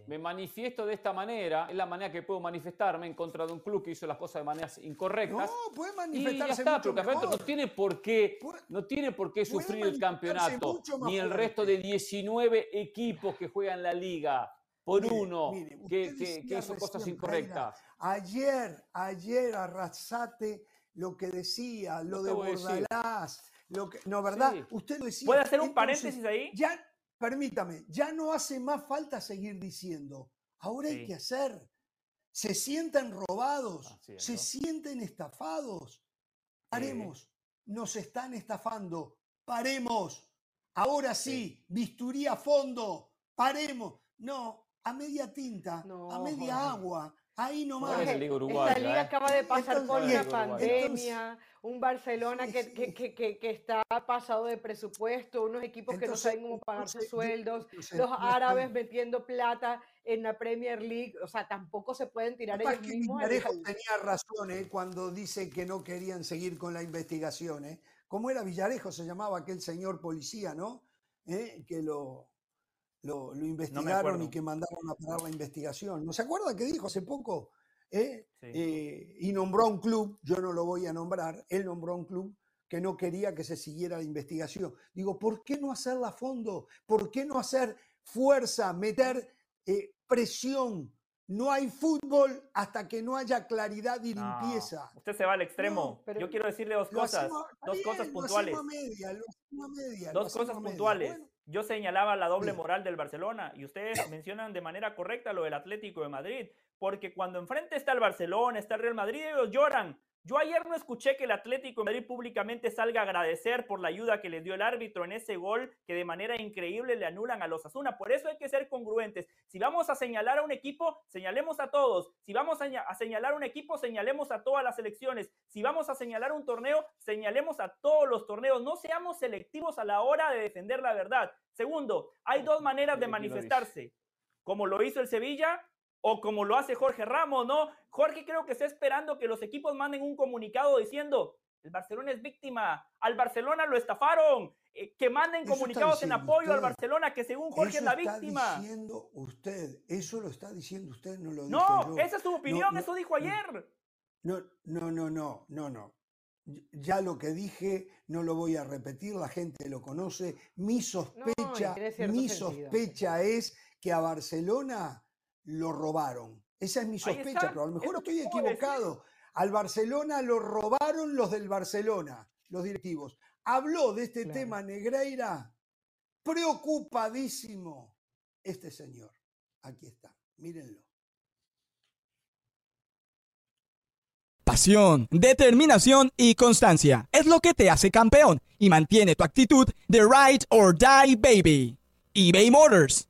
Speaker 2: Me manifiesto de esta manera, es la manera que puedo manifestarme en contra de un club que hizo las cosas de maneras incorrectas.
Speaker 1: No, puede manifestarse
Speaker 2: y ya está,
Speaker 1: mucho
Speaker 2: pero no tiene por qué, no tiene por qué sufrir el campeonato, ni el resto de 19 equipos que juegan la liga por uno que, que, hizo cosas incorrectas.
Speaker 1: ayer, ayer Arrasate lo que decía, lo de Bordalás, lo que, no, ¿verdad? Usted lo decía.
Speaker 3: ¿Puede hacer un paréntesis ahí?
Speaker 1: Ya, permítame, ya no hace más falta seguir diciendo. Ahora hay que hacer. Se sienten robados, se sienten estafados. Paremos, nos están estafando. Paremos. Ahora sí, bisturí a fondo. Paremos. No, a media tinta, a media agua. Ahí nomás.
Speaker 4: Esta liga ¿eh? acaba de pasar por una pandemia, un Barcelona que, que, que, que, está pasado de presupuesto, unos equipos que no saben cómo pagar sus sueldos, los árabes metiendo plata en la Premier League, o sea, tampoco se pueden tirar ellos mismos.
Speaker 1: Villarejo tenía razón ¿eh? cuando dice que no querían seguir con la investigación. ¿eh? ¿Cómo era Villarejo? Se llamaba aquel señor policía, ¿no? ¿Eh? Que lo, lo, investigaron y que mandaron a parar la investigación. ¿No se acuerda que dijo hace poco? ¿Eh? Eh, y nombró a un club, yo no lo voy a nombrar, él nombró a un club que no quería que se siguiera la investigación. Digo, ¿por qué no hacerla a fondo? ¿Por qué no hacer fuerza, meter eh, presión? No hay fútbol hasta que no haya claridad y limpieza.
Speaker 3: usted se va al extremo. Yo quiero decirle dos cosas, dos cosas puntuales. dos cosas puntuales yo señalaba la doble moral del Barcelona y ustedes mencionan de manera correcta lo del Atlético de Madrid, porque cuando enfrente está el Barcelona, está el Real Madrid, ellos lloran, yo ayer no escuché que el Atlético de Madrid públicamente salga a agradecer por la ayuda que les dio el árbitro en ese gol que de manera increíble le anulan a los Asuna. Por eso hay que ser congruentes. Si vamos a señalar a un equipo, señalemos a todos. Si vamos a señalar a un equipo, señalemos a todas las elecciones. Si vamos a señalar un torneo, señalemos a todos los torneos. No seamos selectivos a la hora de defender la verdad. Segundo, hay dos maneras de manifestarse. Como lo hizo el Sevilla, o como lo hace Jorge Ramos, ¿no? Jorge creo que está esperando que los equipos manden un comunicado diciendo, El Barcelona es víctima. Al Barcelona lo estafaron. Eh, que manden comunicados en apoyo al Barcelona, que según Jorge es la víctima.
Speaker 1: Eso está diciendo usted. Eso lo está diciendo usted, no lo
Speaker 3: No, esa es su opinión, eso dijo ayer.
Speaker 1: No, no, no, no, no, no. Ya lo que dije no lo voy a repetir, la gente lo conoce. Mi sospecha, mi sospecha es que a Barcelona lo robaron. Esa es mi sospecha, pero a lo mejor estoy equivocado. Al Barcelona lo robaron los del Barcelona, los directivos. Habló de este tema Negreira, preocupadísimo este señor. Aquí está, mírenlo.
Speaker 7: Pasión, determinación y constancia es lo que te hace campeón y mantiene tu actitud de ride or die baby. eBay Motors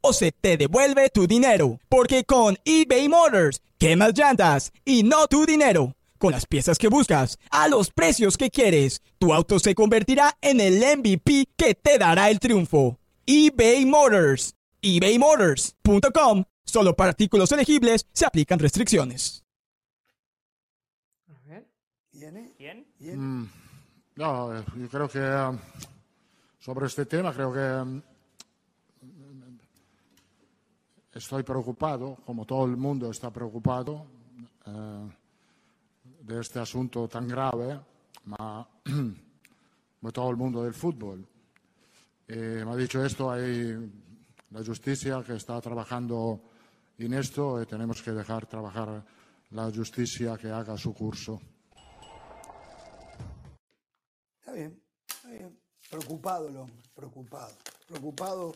Speaker 7: o se te devuelve tu dinero. Porque con eBay Motors, quemas llantas y no tu dinero. Con las piezas que buscas, a los precios que quieres, tu auto se convertirá en el MVP que te dará el triunfo. eBay Motors. ebaymotors.com Solo para artículos elegibles se aplican restricciones.
Speaker 1: A ver. ¿Viene?
Speaker 3: ¿Quién?
Speaker 8: Mm, no, yo creo que um, sobre este tema creo que um, estoy preocupado, como todo el mundo está preocupado, uh, de este asunto tan grave, ma, todo el mundo del fútbol. me ha dicho esto, hay la justicia que está trabajando en esto tenemos que dejar trabajar la justicia que haga su curso.
Speaker 1: Está bien, está bien. Preocupado el hombre, preocupado. Preocupado.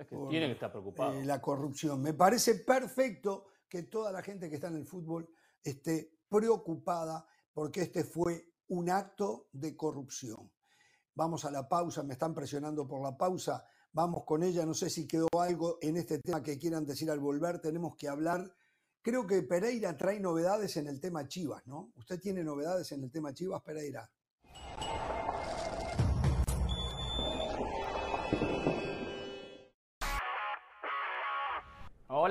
Speaker 2: Es que tiene que estar preocupado.
Speaker 1: Eh, la corrupción. Me parece perfecto que toda la gente que está en el fútbol esté preocupada porque este fue un acto de corrupción. Vamos a la pausa, me están presionando por la pausa. Vamos con ella, no sé si quedó algo en este tema que quieran decir al volver, tenemos que hablar. Creo que Pereira trae novedades en el tema Chivas, ¿no? ¿Usted tiene novedades en el tema Chivas, Pereira?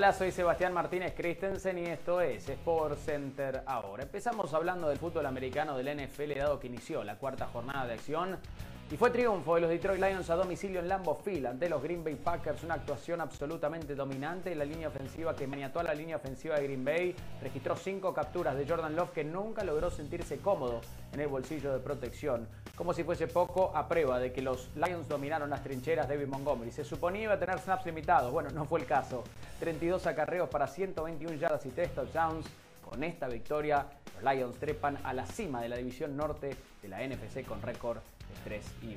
Speaker 9: Hola, soy Sebastián Martínez Christensen y esto es Sport Center ahora. Empezamos hablando del fútbol americano del NFL dado que inició la cuarta jornada de acción y fue triunfo de los Detroit Lions a domicilio en Lambeau Field ante los Green Bay Packers, una actuación absolutamente dominante. La línea ofensiva que maniató a la línea ofensiva de Green Bay registró cinco capturas de Jordan Love que nunca logró sentirse cómodo en el bolsillo de protección. Como si fuese poco, a prueba de que los Lions dominaron las trincheras de David Montgomery. Se suponía iba a tener snaps limitados, bueno, no fue el caso. 32 acarreos para 121 yardas y 3 touchdowns. Con esta victoria, los Lions trepan a la cima de la división norte de la NFC con récord 3 y 1.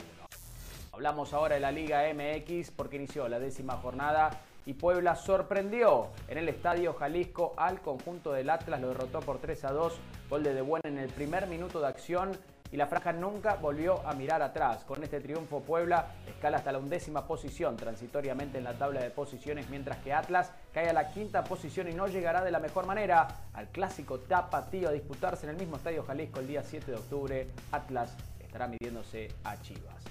Speaker 9: Hablamos ahora de la Liga MX porque inició la décima jornada y Puebla sorprendió en el Estadio Jalisco al conjunto del Atlas, lo derrotó por 3 a 2, gol de De en el primer minuto de acción y la franja nunca volvió a mirar atrás. Con este triunfo Puebla escala hasta la undécima posición transitoriamente en la tabla de posiciones, mientras que Atlas cae a la quinta posición y no llegará de la mejor manera al clásico tapatío a disputarse en el mismo Estadio Jalisco el día 7 de octubre. Atlas estará midiéndose a Chivas.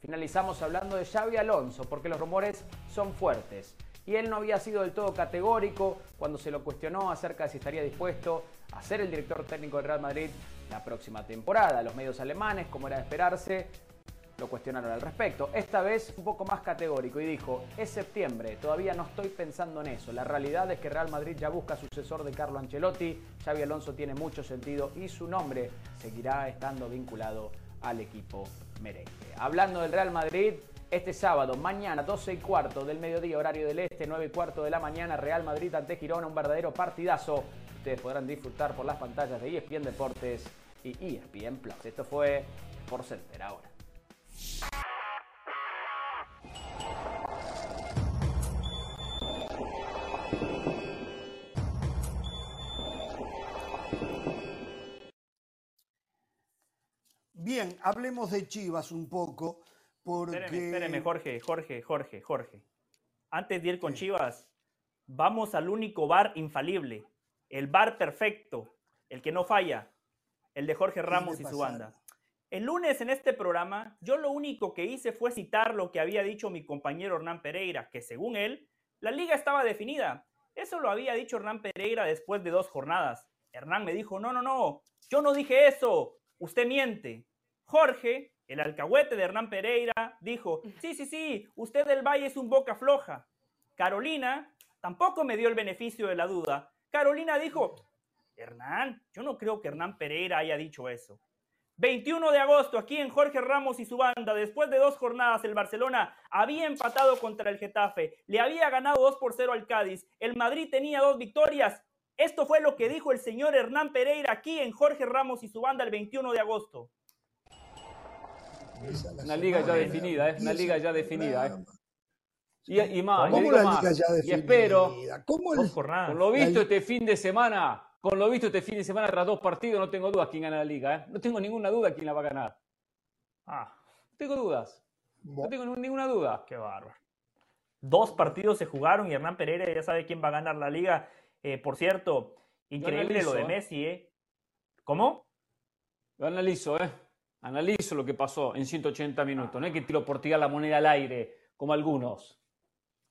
Speaker 9: Finalizamos hablando de Xavi Alonso, porque los rumores son fuertes. Y él no había sido del todo categórico cuando se lo cuestionó acerca de si estaría dispuesto a ser el director técnico del Real Madrid la próxima temporada. Los medios alemanes, como era de esperarse, lo cuestionaron al respecto. Esta vez un poco más categórico y dijo, es septiembre, todavía no estoy pensando en eso. La realidad es que Real Madrid ya busca sucesor de Carlo Ancelotti. Xavi Alonso tiene mucho sentido y su nombre seguirá estando vinculado al equipo merengue. Hablando del Real Madrid, este sábado, mañana, 12 y cuarto del mediodía, horario del este, 9 y cuarto de la mañana, Real Madrid ante Girona, un verdadero partidazo. Ustedes podrán disfrutar por las pantallas de ESPN Deportes y ESPN Plus. Esto fue por Center ahora.
Speaker 1: Bien. Hablemos de Chivas un poco. Porque...
Speaker 3: Espéreme, Jorge, Jorge, Jorge, Jorge. Antes de ir con Chivas, vamos al único bar infalible, el bar perfecto, el que no falla, el de Jorge Ramos y su banda. El lunes en este programa, yo lo único que hice fue citar lo que había dicho mi compañero Hernán Pereira, que según él, la liga estaba definida. Eso lo había dicho Hernán Pereira después de dos jornadas. Hernán me dijo, no, no, no, yo no dije eso, usted miente. Jorge, el alcahuete de Hernán Pereira, dijo, sí, sí, sí, usted del Valle es un boca floja. Carolina tampoco me dio el beneficio de la duda. Carolina dijo, Hernán, yo no creo que Hernán Pereira haya dicho eso. 21 de agosto, aquí en Jorge Ramos y su banda, después de dos jornadas, el Barcelona había empatado contra el Getafe, le había ganado 2 por 0 al Cádiz, el Madrid tenía dos victorias. Esto fue lo que dijo el señor Hernán Pereira aquí en Jorge Ramos y su banda el 21 de agosto.
Speaker 2: Una liga ya definida, es ¿eh? una liga ya definida. ¿eh? Y, más,
Speaker 1: ¿Cómo la liga ya definida?
Speaker 2: Y espero,
Speaker 1: ¿Cómo
Speaker 2: el... con lo visto este fin de semana, con lo visto este fin de semana tras dos partidos, no tengo dudas quién gana la liga. ¿eh? No tengo ninguna duda quién la va a ganar. Ah, no tengo dudas. No tengo ninguna duda.
Speaker 3: Qué bárbaro. Dos partidos se jugaron y Hernán Pereira ya sabe quién va a ganar la liga. Eh, por cierto, increíble lo de. Messi, ¿eh? ¿Cómo?
Speaker 2: Lo analizo, ¿eh? Analizo lo que pasó en 180 minutos. No es que tiro por tirar la moneda al aire, como algunos.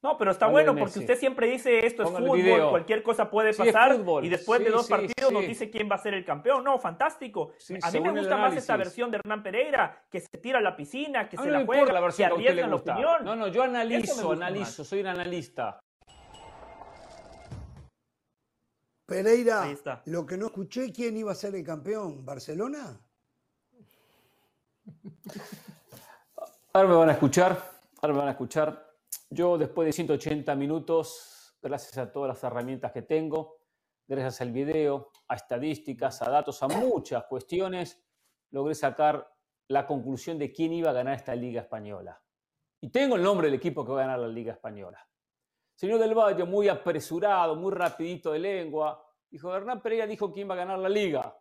Speaker 3: No, pero está bueno porque usted siempre dice esto es fútbol, cualquier cosa puede pasar y después de dos partidos nos dice quién va a ser el campeón. No, fantástico. a mí me gusta más esta versión de Hernán Pereira, que se tira a la piscina, que se la juega, la versión que arriesga la opinión.
Speaker 2: No, no, yo analizo, analizo, soy un analista.
Speaker 1: Pereira, lo que no escuché, ¿quién iba a ser el campeón? ¿Barcelona?
Speaker 2: Ahora me van a escuchar, ahora me van a escuchar. Yo después de 180 minutos, gracias a todas las herramientas que tengo, gracias al video, a estadísticas, a datos, a muchas cuestiones, logré sacar la conclusión de quién iba a ganar esta Liga Española. Y tengo el nombre del equipo que va a ganar la Liga Española. Señor del Valle, muy apresurado, muy rapidito de lengua, dijo, Hernán Pereira dijo quién va a ganar la Liga.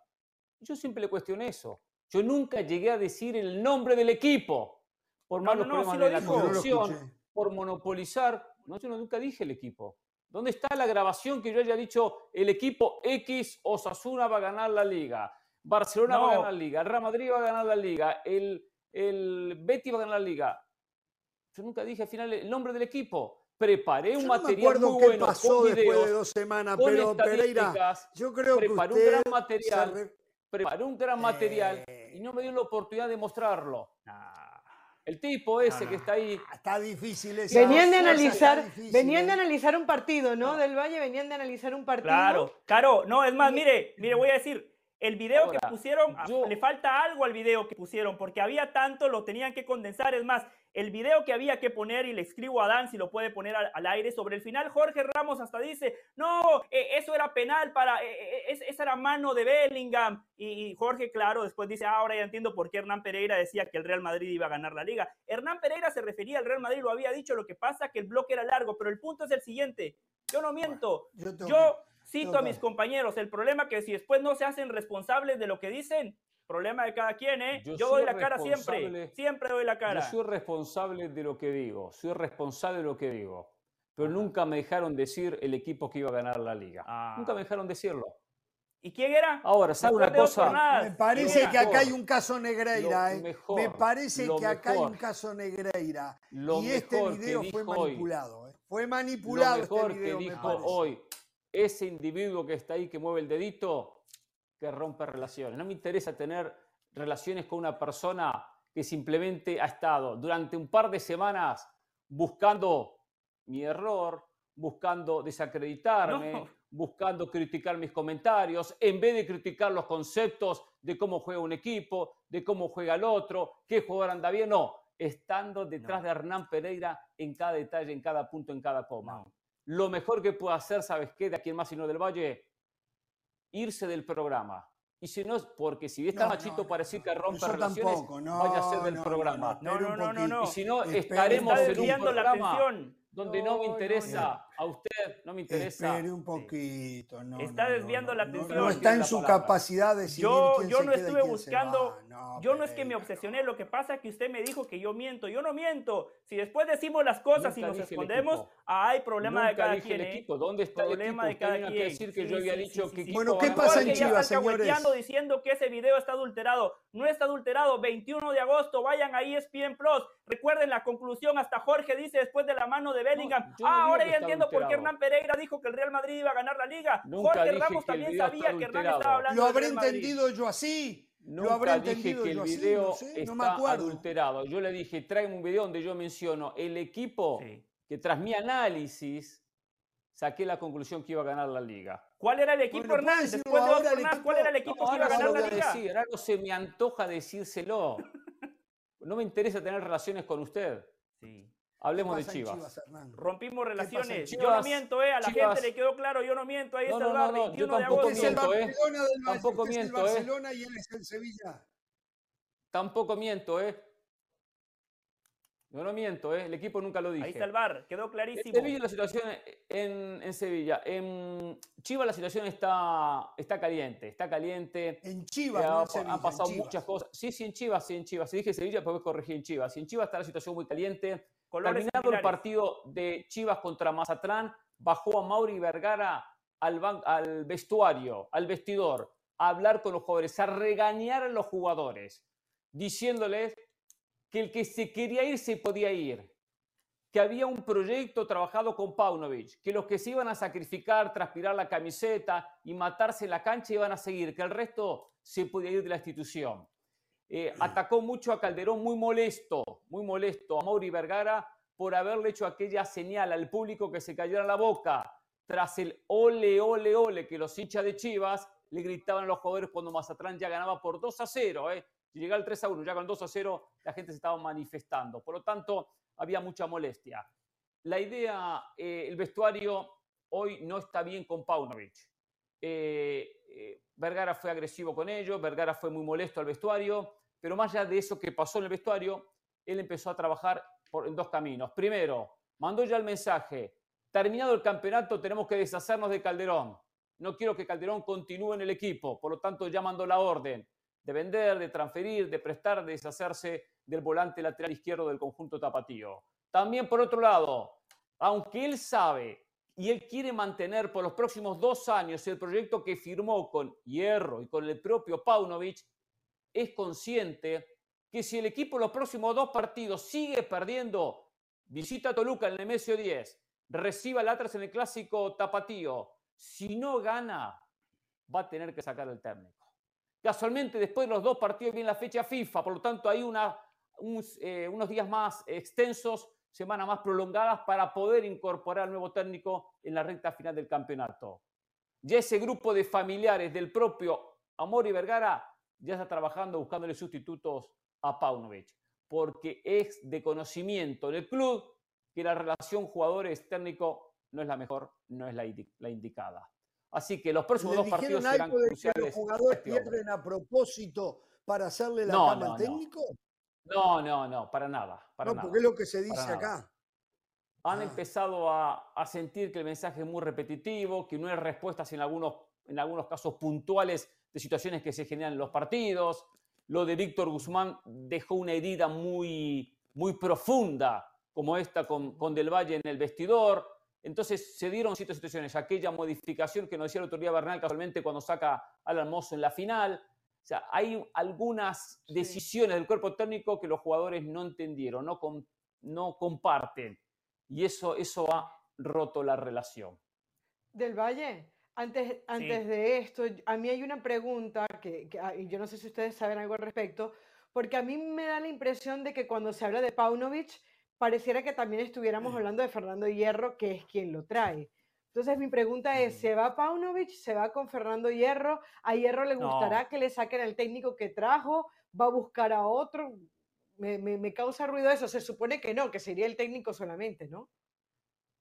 Speaker 2: Yo siempre le cuestioné eso. Yo nunca llegué a decir el nombre del equipo por malos problemas de la corrupción por monopolizar. No, yo nunca dije el equipo. ¿Dónde está la grabación que yo haya dicho el equipo X o Osasuna va a ganar la liga? Barcelona va a ganar la liga, el Real Madrid va a ganar la liga, el, el Betty va a ganar la liga. Yo nunca dije al final el nombre del equipo. Preparé un material muy
Speaker 1: qué
Speaker 2: bueno
Speaker 1: pasó después de dos semanas, pero Pereira, yo creo que
Speaker 2: preparé un gran material, preparé un gran material y no me dio la oportunidad de mostrarlo. El tipo ese que está ahí.
Speaker 1: Está difícil
Speaker 4: ese. Venían de analizar, venían de ¿eh? analizar un partido, ¿no? Del Valle venían de analizar un partido.
Speaker 3: Claro, claro, no, es más, mire, mire, voy a decir, el video que pusieron, le falta algo al video que pusieron, porque había tanto, lo tenían que condensar. Es más, el video que había que poner, y le escribo a Dan si lo puede poner al, aire, sobre el final, Jorge Ramos hasta dice, no, eh, eso era penal para, eh, eh, esa era mano de Bellingham. Y, Jorge, claro, después dice, ah, ahora ya entiendo por qué Hernán Pereira decía que el Real Madrid iba a ganar la liga. Hernán Pereira se refería al Real Madrid, lo había dicho, lo que pasa que el bloque era largo, pero el punto es el siguiente, yo no miento, yo, cito a mis compañeros, el problema es que si después no se hacen responsables de lo que dicen, Problema de cada quien, ¿eh? Yo, doy la cara siempre. Siempre doy la cara.
Speaker 2: Yo soy responsable de lo que digo. Soy responsable de lo que digo. Pero nunca me dejaron decir el equipo que iba a ganar la liga. Nunca me ah. dejaron decirlo.
Speaker 3: ¿Y quién era?
Speaker 2: Ahora, ¿sabe una cosa?
Speaker 1: Me parece que acá hay un caso Negreira, ¿eh? me parece que acá hay un caso Negreira. y este video fue manipulado, ¿eh? Fue manipulado.
Speaker 2: Lo mejor este video, que dijo hoy ese individuo que está ahí que mueve el dedito que rompe relaciones. No me interesa tener relaciones con una persona que simplemente ha estado durante un par de semanas buscando mi error, buscando desacreditarme, buscando criticar mis comentarios, en vez de criticar los conceptos de cómo juega un equipo, de cómo juega el otro, qué jugador anda bien, no, estando detrás de Hernán Pereira en cada detalle, en cada punto, en cada coma. Lo mejor que puedo hacer, ¿sabes qué? De aquí en más sino del Valle, irse del programa. Y si no, porque si está machito para decir que rompe relaciones, vaya a ser del programa.
Speaker 3: No, no, no, no,
Speaker 2: Y si no, estaremos en un programa donde no, me interesa a usted, no me interesa.
Speaker 1: Espere un poquito, no.
Speaker 3: Está desviando la atención.
Speaker 1: No, está en su capacidad de decidir
Speaker 3: Yo,
Speaker 1: quién
Speaker 3: yo
Speaker 1: se
Speaker 3: no
Speaker 1: queda y
Speaker 3: estuve
Speaker 1: se
Speaker 3: buscando,
Speaker 1: va.
Speaker 3: yo no es que me obsesioné, lo que pasa es que usted me dijo que yo miento, yo no miento. Si después decimos las cosas y
Speaker 2: Nunca
Speaker 3: nos
Speaker 2: dije el
Speaker 3: escondemos, hay problema de
Speaker 2: Nunca
Speaker 3: cada
Speaker 2: dije
Speaker 3: quien.
Speaker 2: el
Speaker 3: ¿eh?
Speaker 2: equipo. ¿Dónde está el
Speaker 3: Problema
Speaker 2: equipo?
Speaker 3: de cada quien.
Speaker 2: decir que
Speaker 3: Sí,
Speaker 2: yo había
Speaker 3: sí,
Speaker 2: dicho
Speaker 3: sí,
Speaker 2: que
Speaker 1: Bueno, ¿qué pasa en. Chivas, señores?
Speaker 3: diciendo que ese video está adulterado. No está adulterado. 21 de agosto, vayan a ESPN Plus. Recuerden la conclusión. Hasta Jorge dice después de la mano de Bellingham.
Speaker 2: no
Speaker 3: ah, ahora
Speaker 2: que
Speaker 3: ya entiendo por qué
Speaker 2: adulterado.
Speaker 3: Hernán Pereira dijo que el Real Madrid iba a ganar la liga.
Speaker 2: Nunca
Speaker 3: Jorge Ramos también
Speaker 2: video
Speaker 3: sabía que Hernán estaba hablando
Speaker 1: Lo
Speaker 3: del
Speaker 1: habré
Speaker 3: Real
Speaker 1: entendido yo así. Lo
Speaker 2: Nunca
Speaker 1: habré
Speaker 2: dije
Speaker 1: entendido
Speaker 2: que el
Speaker 1: yo así.
Speaker 2: video
Speaker 1: No, sé, no me
Speaker 2: está
Speaker 1: acuerdo.
Speaker 2: adulterado. Yo le dije, tráeme un video donde yo menciono el equipo
Speaker 3: Sí.
Speaker 2: que tras mi análisis saqué la conclusión que iba a ganar la liga.
Speaker 3: ¿Cuál era el equipo,
Speaker 1: Bueno,
Speaker 3: Hernán? Después de ¿cuál era el equipo
Speaker 2: No,
Speaker 3: que iba a ganar
Speaker 2: lo
Speaker 3: la liga?
Speaker 2: decir, ahora no se me antoja decírselo. No me interesa tener relaciones con usted.
Speaker 3: Sí.
Speaker 2: Hablemos
Speaker 1: ¿Qué
Speaker 2: de Chivas.
Speaker 3: Rompimos relaciones. Yo no miento, eh. A la
Speaker 2: Chivas.
Speaker 3: gente le quedó claro, yo no miento. Ahí
Speaker 2: No,
Speaker 3: está
Speaker 2: no,
Speaker 3: el
Speaker 2: no,
Speaker 3: bar,
Speaker 2: no, yo
Speaker 3: 21 de
Speaker 2: tampoco
Speaker 1: el
Speaker 3: agosto.
Speaker 2: miento, ¿eh? Tampoco
Speaker 1: es el
Speaker 2: miento, ¿eh?
Speaker 1: Barcelona y él es el Sevilla.
Speaker 2: Tampoco miento, ¿eh? Yo no miento, ¿eh? El equipo nunca lo dije.
Speaker 3: Ahí está el bar, quedó
Speaker 2: En
Speaker 3: clarísimo.
Speaker 2: Sevilla la situación en, en Sevilla. En Chivas la situación está, está caliente, está caliente.
Speaker 1: En Chivas,
Speaker 2: Eh,
Speaker 1: no
Speaker 2: ha-
Speaker 1: en Sevilla,
Speaker 2: han pasado
Speaker 1: en Chivas.
Speaker 2: muchas cosas. Sí, sí, en Chivas, sí, en Chivas. Si dije Sevilla, pues corregí en Chivas. Y en Chivas está la situación muy caliente.
Speaker 3: Colores
Speaker 2: Terminado el partido de Chivas contra Mazatlán, bajó a Mauri Vergara al, al vestuario, al vestidor, a hablar con los jugadores, a regañar a los jugadores, diciéndoles que el que se quería ir se podía ir, que había un proyecto trabajado con Paunovic, que los que se iban a sacrificar, transpirar la camiseta y matarse en la cancha iban a seguir, que el resto se podía ir de la institución. Eh, atacó mucho a Calderón, muy molesto, muy molesto a Mauri Vergara por haberle hecho aquella señal al público que se cayera la boca tras el ole, ole, ole que los hinchas de Chivas le gritaban a los jugadores cuando Mazatlán ya ganaba por 2 a 0. ¿eh? Llegaba el 3 a 1, ya con 2 a 0 la gente se estaba manifestando. Por lo tanto, había mucha molestia. La idea, eh, el vestuario hoy no está bien con Paunovic. Eh, eh, Vergara fue agresivo con ellos, Vergara fue muy molesto al vestuario, pero más allá de eso que pasó en el vestuario, él empezó a trabajar por, en dos caminos. Primero, mandó ya el mensaje, terminado el campeonato tenemos que deshacernos de Calderón. No quiero que Calderón continúe en el equipo, por lo tanto ya mandó la orden de vender, de transferir, de prestar, de deshacerse del volante lateral izquierdo del conjunto tapatío. También por otro lado, aunque él sabe y él quiere mantener por los próximos dos años el proyecto que firmó con Hierro y con el propio Paunovic, es consciente que si el equipo en los próximos dos partidos sigue perdiendo, visita a Toluca en el Nemesio 10, reciba el Atlas en el clásico tapatío, si no gana, va a tener que sacar el técnico. Casualmente, después de los dos partidos viene la fecha FIFA, por lo tanto hay eh, unos días más extensos, semanas más prolongadas para poder incorporar al nuevo técnico en la recta final del campeonato. Ya ese grupo de familiares del propio Amor y Vergara ya está trabajando buscándole sustitutos a Paunovic, porque es de conocimiento en el club que la relación jugadores-técnico no es la mejor, no es la, indi la indicada. Así que los próximos
Speaker 1: ¿Le
Speaker 2: dos partidos serán
Speaker 1: algo de que
Speaker 2: cruciales.
Speaker 1: los jugadores
Speaker 2: este
Speaker 1: pierden a propósito para hacerle la
Speaker 2: No,
Speaker 1: cama
Speaker 2: no,
Speaker 1: al técnico?
Speaker 2: No, no, no, para nada. Para
Speaker 1: no,
Speaker 2: nada.
Speaker 1: porque es lo que se dice acá.
Speaker 2: Han
Speaker 1: Ah.
Speaker 2: empezado a, a sentir que el mensaje es muy repetitivo, que no hay respuestas en algunos, en algunos casos puntuales de situaciones que se generan en los partidos. Lo de Víctor Guzmán dejó una herida muy, muy profunda, como esta con, con Del Valle en el vestidor. Entonces se dieron ciertas situaciones. Aquella modificación que nos decía el otro día Bernal casualmente cuando saca al Almozo en la final. O sea, hay algunas
Speaker 4: Sí.
Speaker 2: decisiones del cuerpo técnico que los jugadores no entendieron, no, com- no comparten. Y eso, eso ha roto la relación.
Speaker 4: Del Valle, antes, antes de esto, a mí hay una pregunta que, que- ah, y yo no sé si ustedes saben algo al respecto, porque a mí me da la impresión de que cuando se habla de Paunovic, pareciera que también estuviéramos hablando de Fernando Hierro, que es quien lo trae. Entonces mi pregunta es, ¿se va Paunovic? ¿Se va con Fernando Hierro? ¿A Hierro le
Speaker 3: No.
Speaker 4: gustará que le saquen al técnico que trajo? ¿Va a buscar a otro? Me, me- me causa ruido eso. Se supone que no, que sería el técnico solamente, ¿no?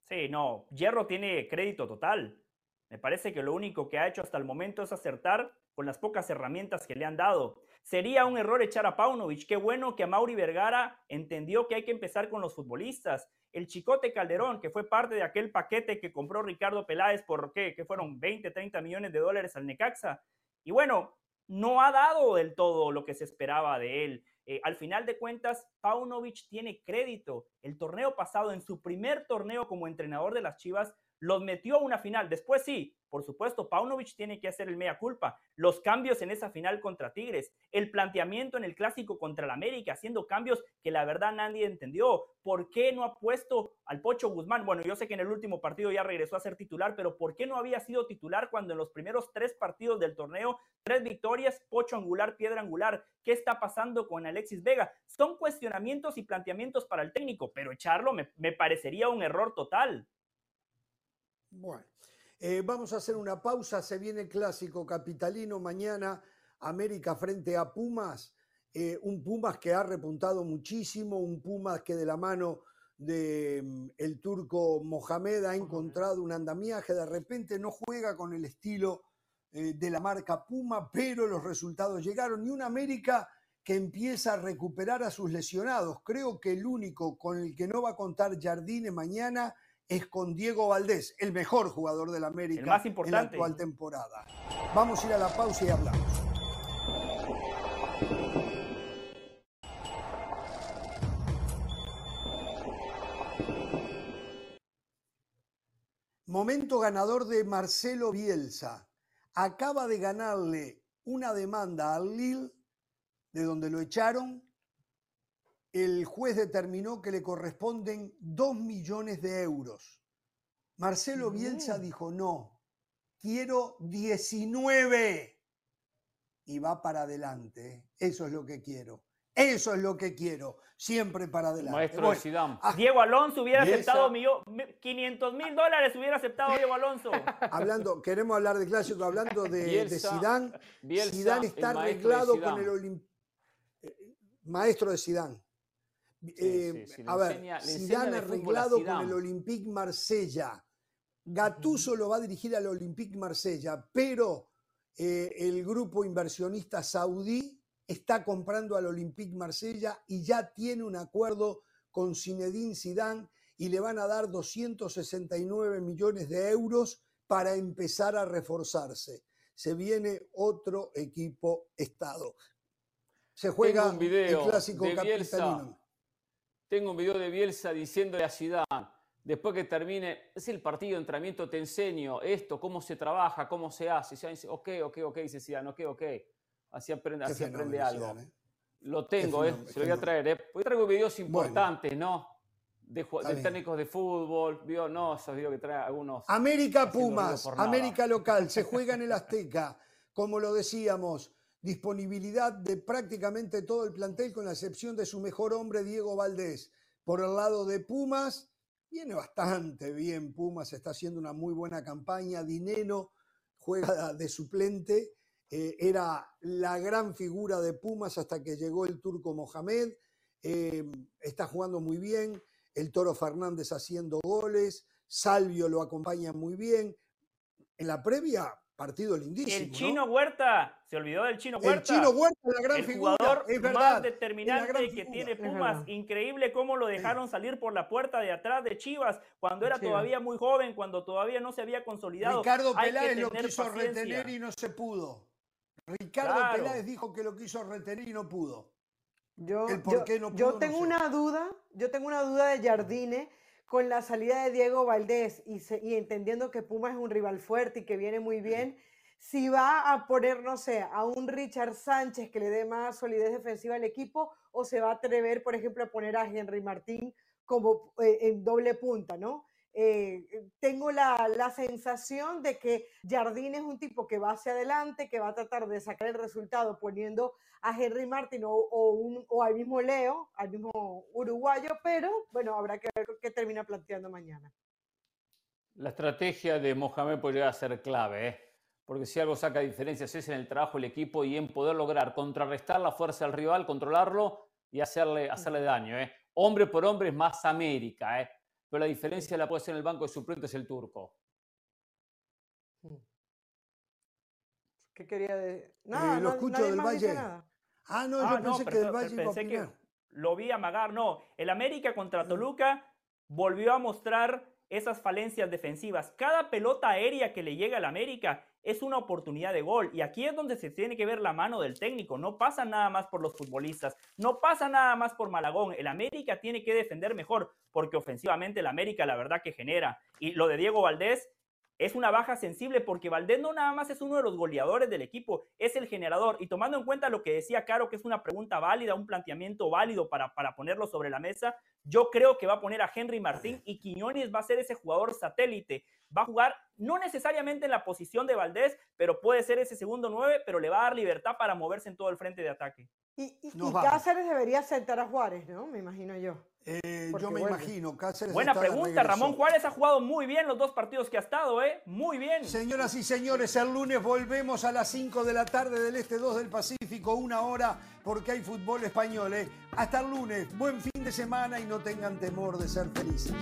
Speaker 3: Sí, no, Hierro tiene crédito total. Me parece que lo único que ha hecho hasta el momento es acertar con las pocas herramientas que le han dado. Sería un error echar a Paunovic. Qué bueno que a Mauri Vergara entendió que hay que empezar con los futbolistas. El Chicote Calderón, que fue parte de aquel paquete que compró Ricardo Peláez por qué, que fueron 20, 30 millones de dólares al Necaxa. Y bueno, no ha dado del todo lo que se esperaba de él. Eh, al final de cuentas, Paunovic tiene crédito. El torneo pasado, en su primer torneo como entrenador de las Chivas, los metió a una final. Después sí, por supuesto, Paunovic tiene que hacer el mea culpa. Los cambios en esa final contra Tigres, el planteamiento en el clásico contra el América, haciendo cambios que la verdad nadie entendió. ¿Por qué no ha puesto al Pocho Guzmán? Bueno, yo sé que en el último partido ya regresó a ser titular, pero ¿por qué no había sido titular cuando en los primeros tres partidos del torneo, tres victorias, Pocho angular, piedra angular? ¿Qué está pasando con Alexis Vega? Son cuestionamientos y planteamientos para el técnico, pero echarlo me, me parecería un error total.
Speaker 1: Bueno, eh, vamos a hacer una pausa. Se viene el clásico capitalino mañana, América frente a Pumas. Eh, un Pumas que ha repuntado muchísimo, un Pumas que de la mano del mm, el turco Mohamed ha encontrado un andamiaje. De repente no juega con el estilo eh, de la marca Puma, pero los resultados llegaron. Y un América que empieza a recuperar a sus lesionados. Creo que el único con el que no va a contar Jardine mañana es con Diego Valdés, el mejor jugador del América
Speaker 3: más importante.
Speaker 1: en la actual temporada. Vamos a ir a la pausa y hablamos. Momento ganador de Marcelo Bielsa. Acaba de ganarle una demanda al Lille, de donde lo echaron, el juez determinó que le corresponden 2 millones de euros. Marcelo Bielsa dijo, no, quiero 19. Y va para adelante. Eso es lo que quiero. Eso es lo que quiero. Siempre para adelante.
Speaker 2: Maestro de
Speaker 3: ah, Diego Alonso hubiera aceptado 500 mil dólares, hubiera aceptado Diego Alonso.
Speaker 1: Hablando, queremos hablar de clásico, hablando de, Sidán. Sidán está arreglado con el Olimp... Eh, maestro de Sidán. Eh, a ver, Zidane arreglado con el Olympique Marsella. Gattuso lo va a dirigir al Olympique Marsella, pero eh, el grupo inversionista saudí está comprando al Olympique Marsella y ya tiene un acuerdo con Zinedine Zidane y le van a dar 269 millones de euros para empezar a reforzarse. Se viene otro equipo estado. Se juega un video el clásico capitalino.
Speaker 2: Tengo un video de Bielsa diciéndole a Zidane, después que termine, es el partido de entrenamiento, te enseño esto, cómo se trabaja, cómo se hace. Y dice, ok, ok, ok, dice Zidane, ok, ok. Así aprende, así aprende algo. ¿eh? Lo tengo, eh, se lo voy a traer. Eh. Videos importantes, ¿no? De, técnicos de fútbol, vio, no, esos videos que trae algunos.
Speaker 1: América Pumas, América local, se juega en el Azteca, como lo decíamos disponibilidad de prácticamente todo el plantel, con la excepción de su mejor hombre, Diego Valdés. Por el lado de Pumas, viene bastante bien. Pumas está haciendo una muy buena campaña. Dineno juega de suplente. Eh, era la gran figura de Pumas hasta que llegó el turco Mohamed. Eh, está jugando muy bien. El Toro Fernández haciendo goles. Salvio lo acompaña muy bien. En la previa, Partido lindísimo.
Speaker 3: El chino Huerta, se olvidó del chino Huerta.
Speaker 1: El chino Huerta, la gran el
Speaker 3: jugador más determinante que tiene Pumas. Increíble cómo lo dejaron salir por la puerta de atrás de Chivas cuando era todavía muy joven, cuando todavía no se había consolidado.
Speaker 1: Ricardo Peláez lo quiso retener y no se pudo. Ricardo Peláez dijo que lo quiso retener y no pudo.
Speaker 4: Yo, yo, tengo una duda, yo tengo una duda de Jardine con la salida de Diego Valdés y, entendiendo que Puma es un rival fuerte y que viene muy bien, si va a poner, no sé, a un Richard Sánchez que le dé más solidez defensiva al equipo o se va a atrever, por ejemplo, a poner a Henry Martín como eh, en doble punta, ¿no? Eh, tengo la, la, sensación de que Jardín es un tipo que va hacia adelante, que va a tratar de sacar el resultado poniendo a Henry Martin o, un, o, al mismo Leo, al mismo uruguayo, pero bueno, habrá que ver qué termina planteando mañana.
Speaker 2: La estrategia de Mohamed podría ser clave, ¿eh? porque si algo saca diferencias es en el trabajo del equipo y en poder lograr contrarrestar la fuerza del rival, controlarlo y hacerle, hacerle daño. ¿eh? Hombre por hombre es más América. ¿eh? Pero la diferencia la puede ser en el banco de suplentes el turco.
Speaker 4: ¿Qué quería decir?
Speaker 1: No, lo escucho del Valle. Ah, no, yo ah, pensé que el Valle pensé que
Speaker 3: lo vi amagar. No, el América contra. Toluca volvió a mostrar esas falencias defensivas. Cada pelota aérea que le llega al América es una oportunidad de gol. Y aquí es donde se tiene que ver la mano del técnico. No pasa nada más por los futbolistas, no pasa nada más por Malagón. El América tiene que defender mejor, porque ofensivamente el América la verdad que genera. Y lo de Diego Valdés es una baja sensible porque Valdés no nada más es uno de los goleadores del equipo, es el generador. Y tomando en cuenta lo que decía Caro, que es una pregunta válida, un planteamiento válido para, para ponerlo sobre la mesa, yo creo que va a poner a Henry Martín y Quiñones va a ser ese jugador satélite. Va a jugar no necesariamente en la posición de Valdés, pero puede ser ese segundo nueve, pero le va a dar libertad para moverse en todo el frente de ataque.
Speaker 4: Y, Cáceres debería sentar a Juárez, ¿no? Me imagino yo.
Speaker 1: Eh, yo me imagino, Cáceres.
Speaker 3: Buena pregunta, Ramón Juárez ha jugado muy bien los dos partidos que ha estado, ¿eh? Muy bien.
Speaker 1: Señoras y señores, el lunes volvemos a las 5 de la tarde del Este 2 del Pacífico, una hora, porque hay fútbol español, ¿eh? Hasta el lunes, buen fin de semana y no tengan temor de ser felices.